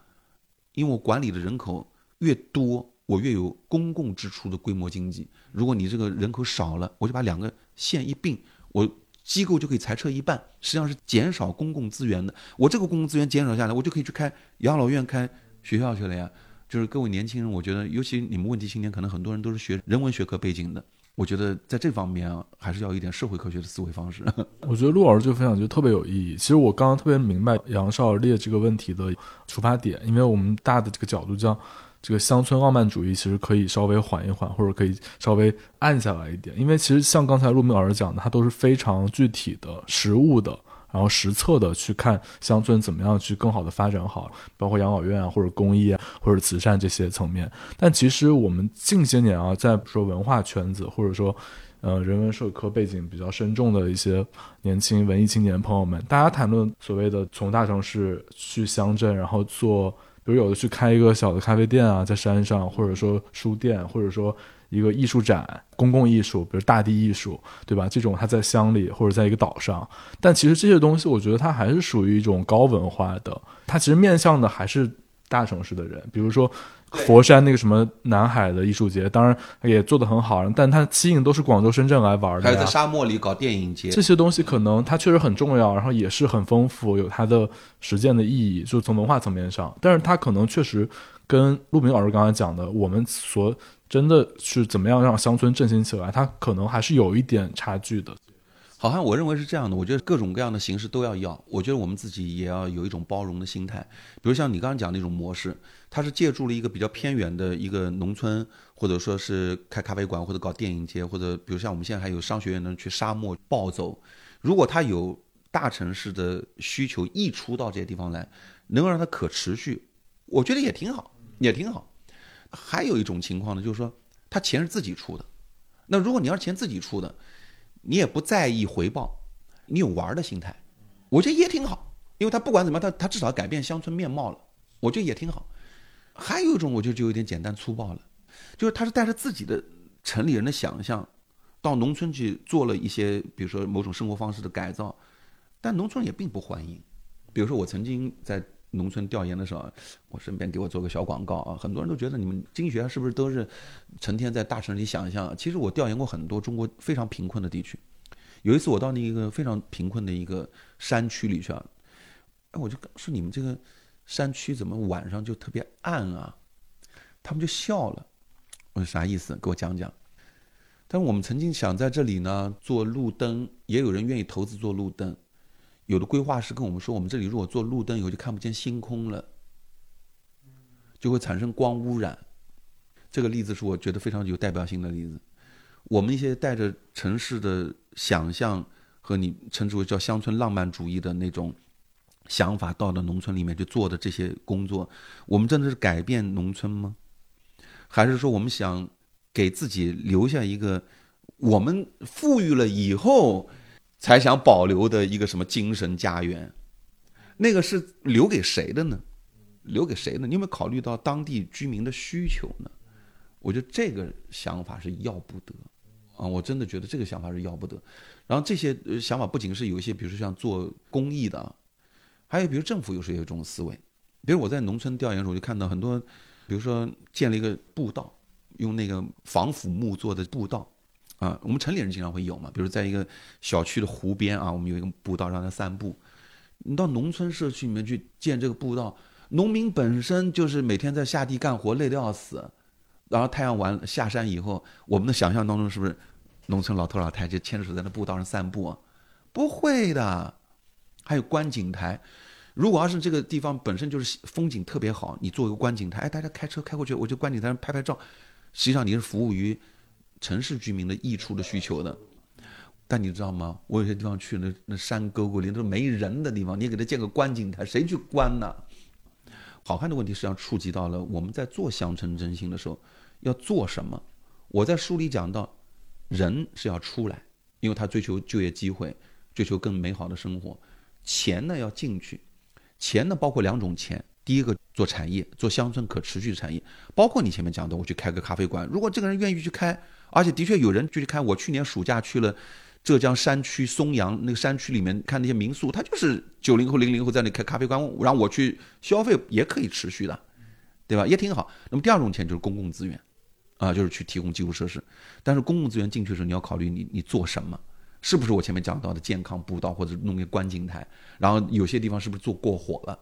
因为我管理的人口越多，我越有公共支出的规模经济。如果你这个人口少了，我就把两个县一并，我机构就可以裁撤一半，实际上是减少公共资源的。我这个公共资源减少下来，我就可以去开养老院、开学校去了呀。就是各位年轻人，我觉得，尤其你们问题青年，可能很多人都是学人文学科背景的。我觉得在这方面啊，还是要一点社会科学的思维方式。我觉得陆老师这个分享就特别有意义。其实我刚刚特别明白杨少列这个问题的出发点，因为我们大的这个角度叫这个乡村傲慢主义，其实可以稍微缓一缓，或者可以稍微按下来一点。因为其实像刚才陆明老师讲的，它都是非常具体的实物的。然后实测的去看乡村怎么样去更好的发展好，包括养老院啊，或者公益啊，或者慈善这些层面。但其实我们近些年啊，在说文化圈子，或者说，呃，人文社科背景比较深重的一些年轻文艺青年朋友们，大家谈论所谓的从大城市去乡镇，然后做，比如有的去开一个小的咖啡店啊，在山上，或者说书店，或者说。一个艺术展，公共艺术，比如大地艺术，对吧？这种它在乡里或者在一个岛上，但其实这些东西，我觉得它还是属于一种高文化的，它其实面向的还是大城市的人。比如说佛山那个什么南海的艺术节，当然也做得很好，但它吸引都是广州、深圳来玩的。还有在沙漠里搞电影节，这些东西可能它确实很重要，然后也是很丰富，有它的实践的意义，就从文化层面上。但是它可能确实跟陆明老师刚才讲的，我们所真的是怎么样让乡村振兴起来？它可能还是有一点差距的。好像我认为是这样的。我觉得各种各样的形式都要要。我觉得我们自己也要有一种包容的心态。比如像你刚刚讲那种模式，它是借助了一个比较偏远的一个农村，或者说是开咖啡馆或者搞电影节，或者比如像我们现在还有商学院能去沙漠暴走。如果它有大城市的需求溢出到这些地方来，能够让它可持续，我觉得也挺好，也挺好。还有一种情况呢，就是说他钱是自己出的，那如果你要是钱自己出的，你也不在意回报，你有玩的心态，我觉得也挺好，因为他不管怎么，他他至少改变乡村面貌了，我觉得也挺好。还有一种，我觉得就有点简单粗暴了，就是他是带着自己的城里人的想象，到农村去做了一些，比如说某种生活方式的改造，但农村也并不欢迎。比如说我曾经在。农村调研的时候，我顺便给我做个小广告啊！很多人都觉得你们经济学家是不是都是成天在大城市里想象？其实我调研过很多中国非常贫困的地区。有一次我到那个非常贫困的一个山区里去啊，哎，我就说你们这个山区怎么晚上就特别暗啊？他们就笑了。我说啥意思？给我讲讲。但是我们曾经想在这里呢做路灯，也有人愿意投资做路灯。有的规划师跟我们说，我们这里如果做路灯以后就看不见星空了，就会产生光污染。这个例子是我觉得非常有代表性的例子。我们一些带着城市的想象和你称之为叫乡村浪漫主义的那种想法，到了农村里面去做的这些工作，我们真的是改变农村吗？还是说我们想给自己留下一个我们富裕了以后？才想保留的一个什么精神家园，那个是留给谁的呢？留给谁呢？你有没有考虑到当地居民的需求呢？我觉得这个想法是要不得啊！我真的觉得这个想法是要不得。然后这些想法不仅是有一些，比如说像做公益的，还有比如政府有时候有这种思维。比如我在农村调研的时候，我就看到很多，比如说建了一个步道，用那个防腐木做的步道。啊，我们城里人经常会有嘛，比如在一个小区的湖边啊，我们有一个步道让他散步。你到农村社区里面去建这个步道，农民本身就是每天在下地干活累得要死，然后太阳完了下山以后，我们的想象当中是不是农村老头老太太牵着手在那步道上散步啊？不会的，还有观景台。如果要是这个地方本身就是风景特别好，你做一个观景台，哎，大家开车开过去，我就观景台上拍拍照，实际上你是服务于。城市居民的溢出的需求的，但你知道吗？我有些地方去，那那山沟沟里都是没人的地方，你给他建个观景台，谁去观呢？好看的问题实际上触及到了我们在做乡村振兴的时候要做什么。我在书里讲到，人是要出来，因为他追求就业机会，追求更美好的生活。钱呢要进去，钱呢包括两种钱，第一个做产业，做乡村可持续的产业，包括你前面讲的，我去开个咖啡馆，如果这个人愿意去开，而且的确有人就去看。我去年暑假去了浙江山区松阳那个山区里面看那些民宿，他就是九零后、零零后在那开咖啡馆，让我去消费也可以持续的，对吧？也挺好。那么第二种钱就是公共资源，啊，就是去提供基础设施。但是公共资源进去的时候，你要考虑你你做什么。是不是我前面讲到的健康步道或者弄个观景台？然后有些地方是不是做过火了，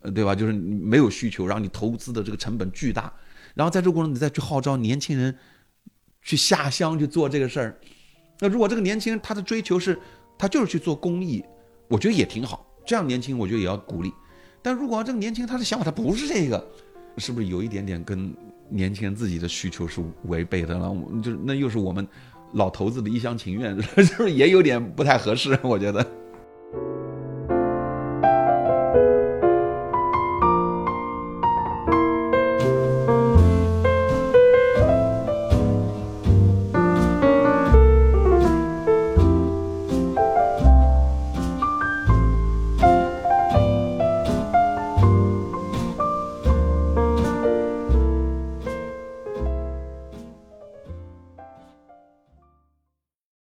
呃，对吧？就是没有需求，然后你投资的这个成本巨大，然后在这个过程你再去号召年轻人去下乡去做这个事儿。那如果这个年轻人他的追求是，他就是去做公益，我觉得也挺好。这样年轻我觉得也要鼓励。但如果这个年轻人他的想法他不是这个，是不是有一点点跟年轻人自己的需求是违背的了？就是那又是我们。老头子的一厢情愿，是不是也有点不太合适？我觉得。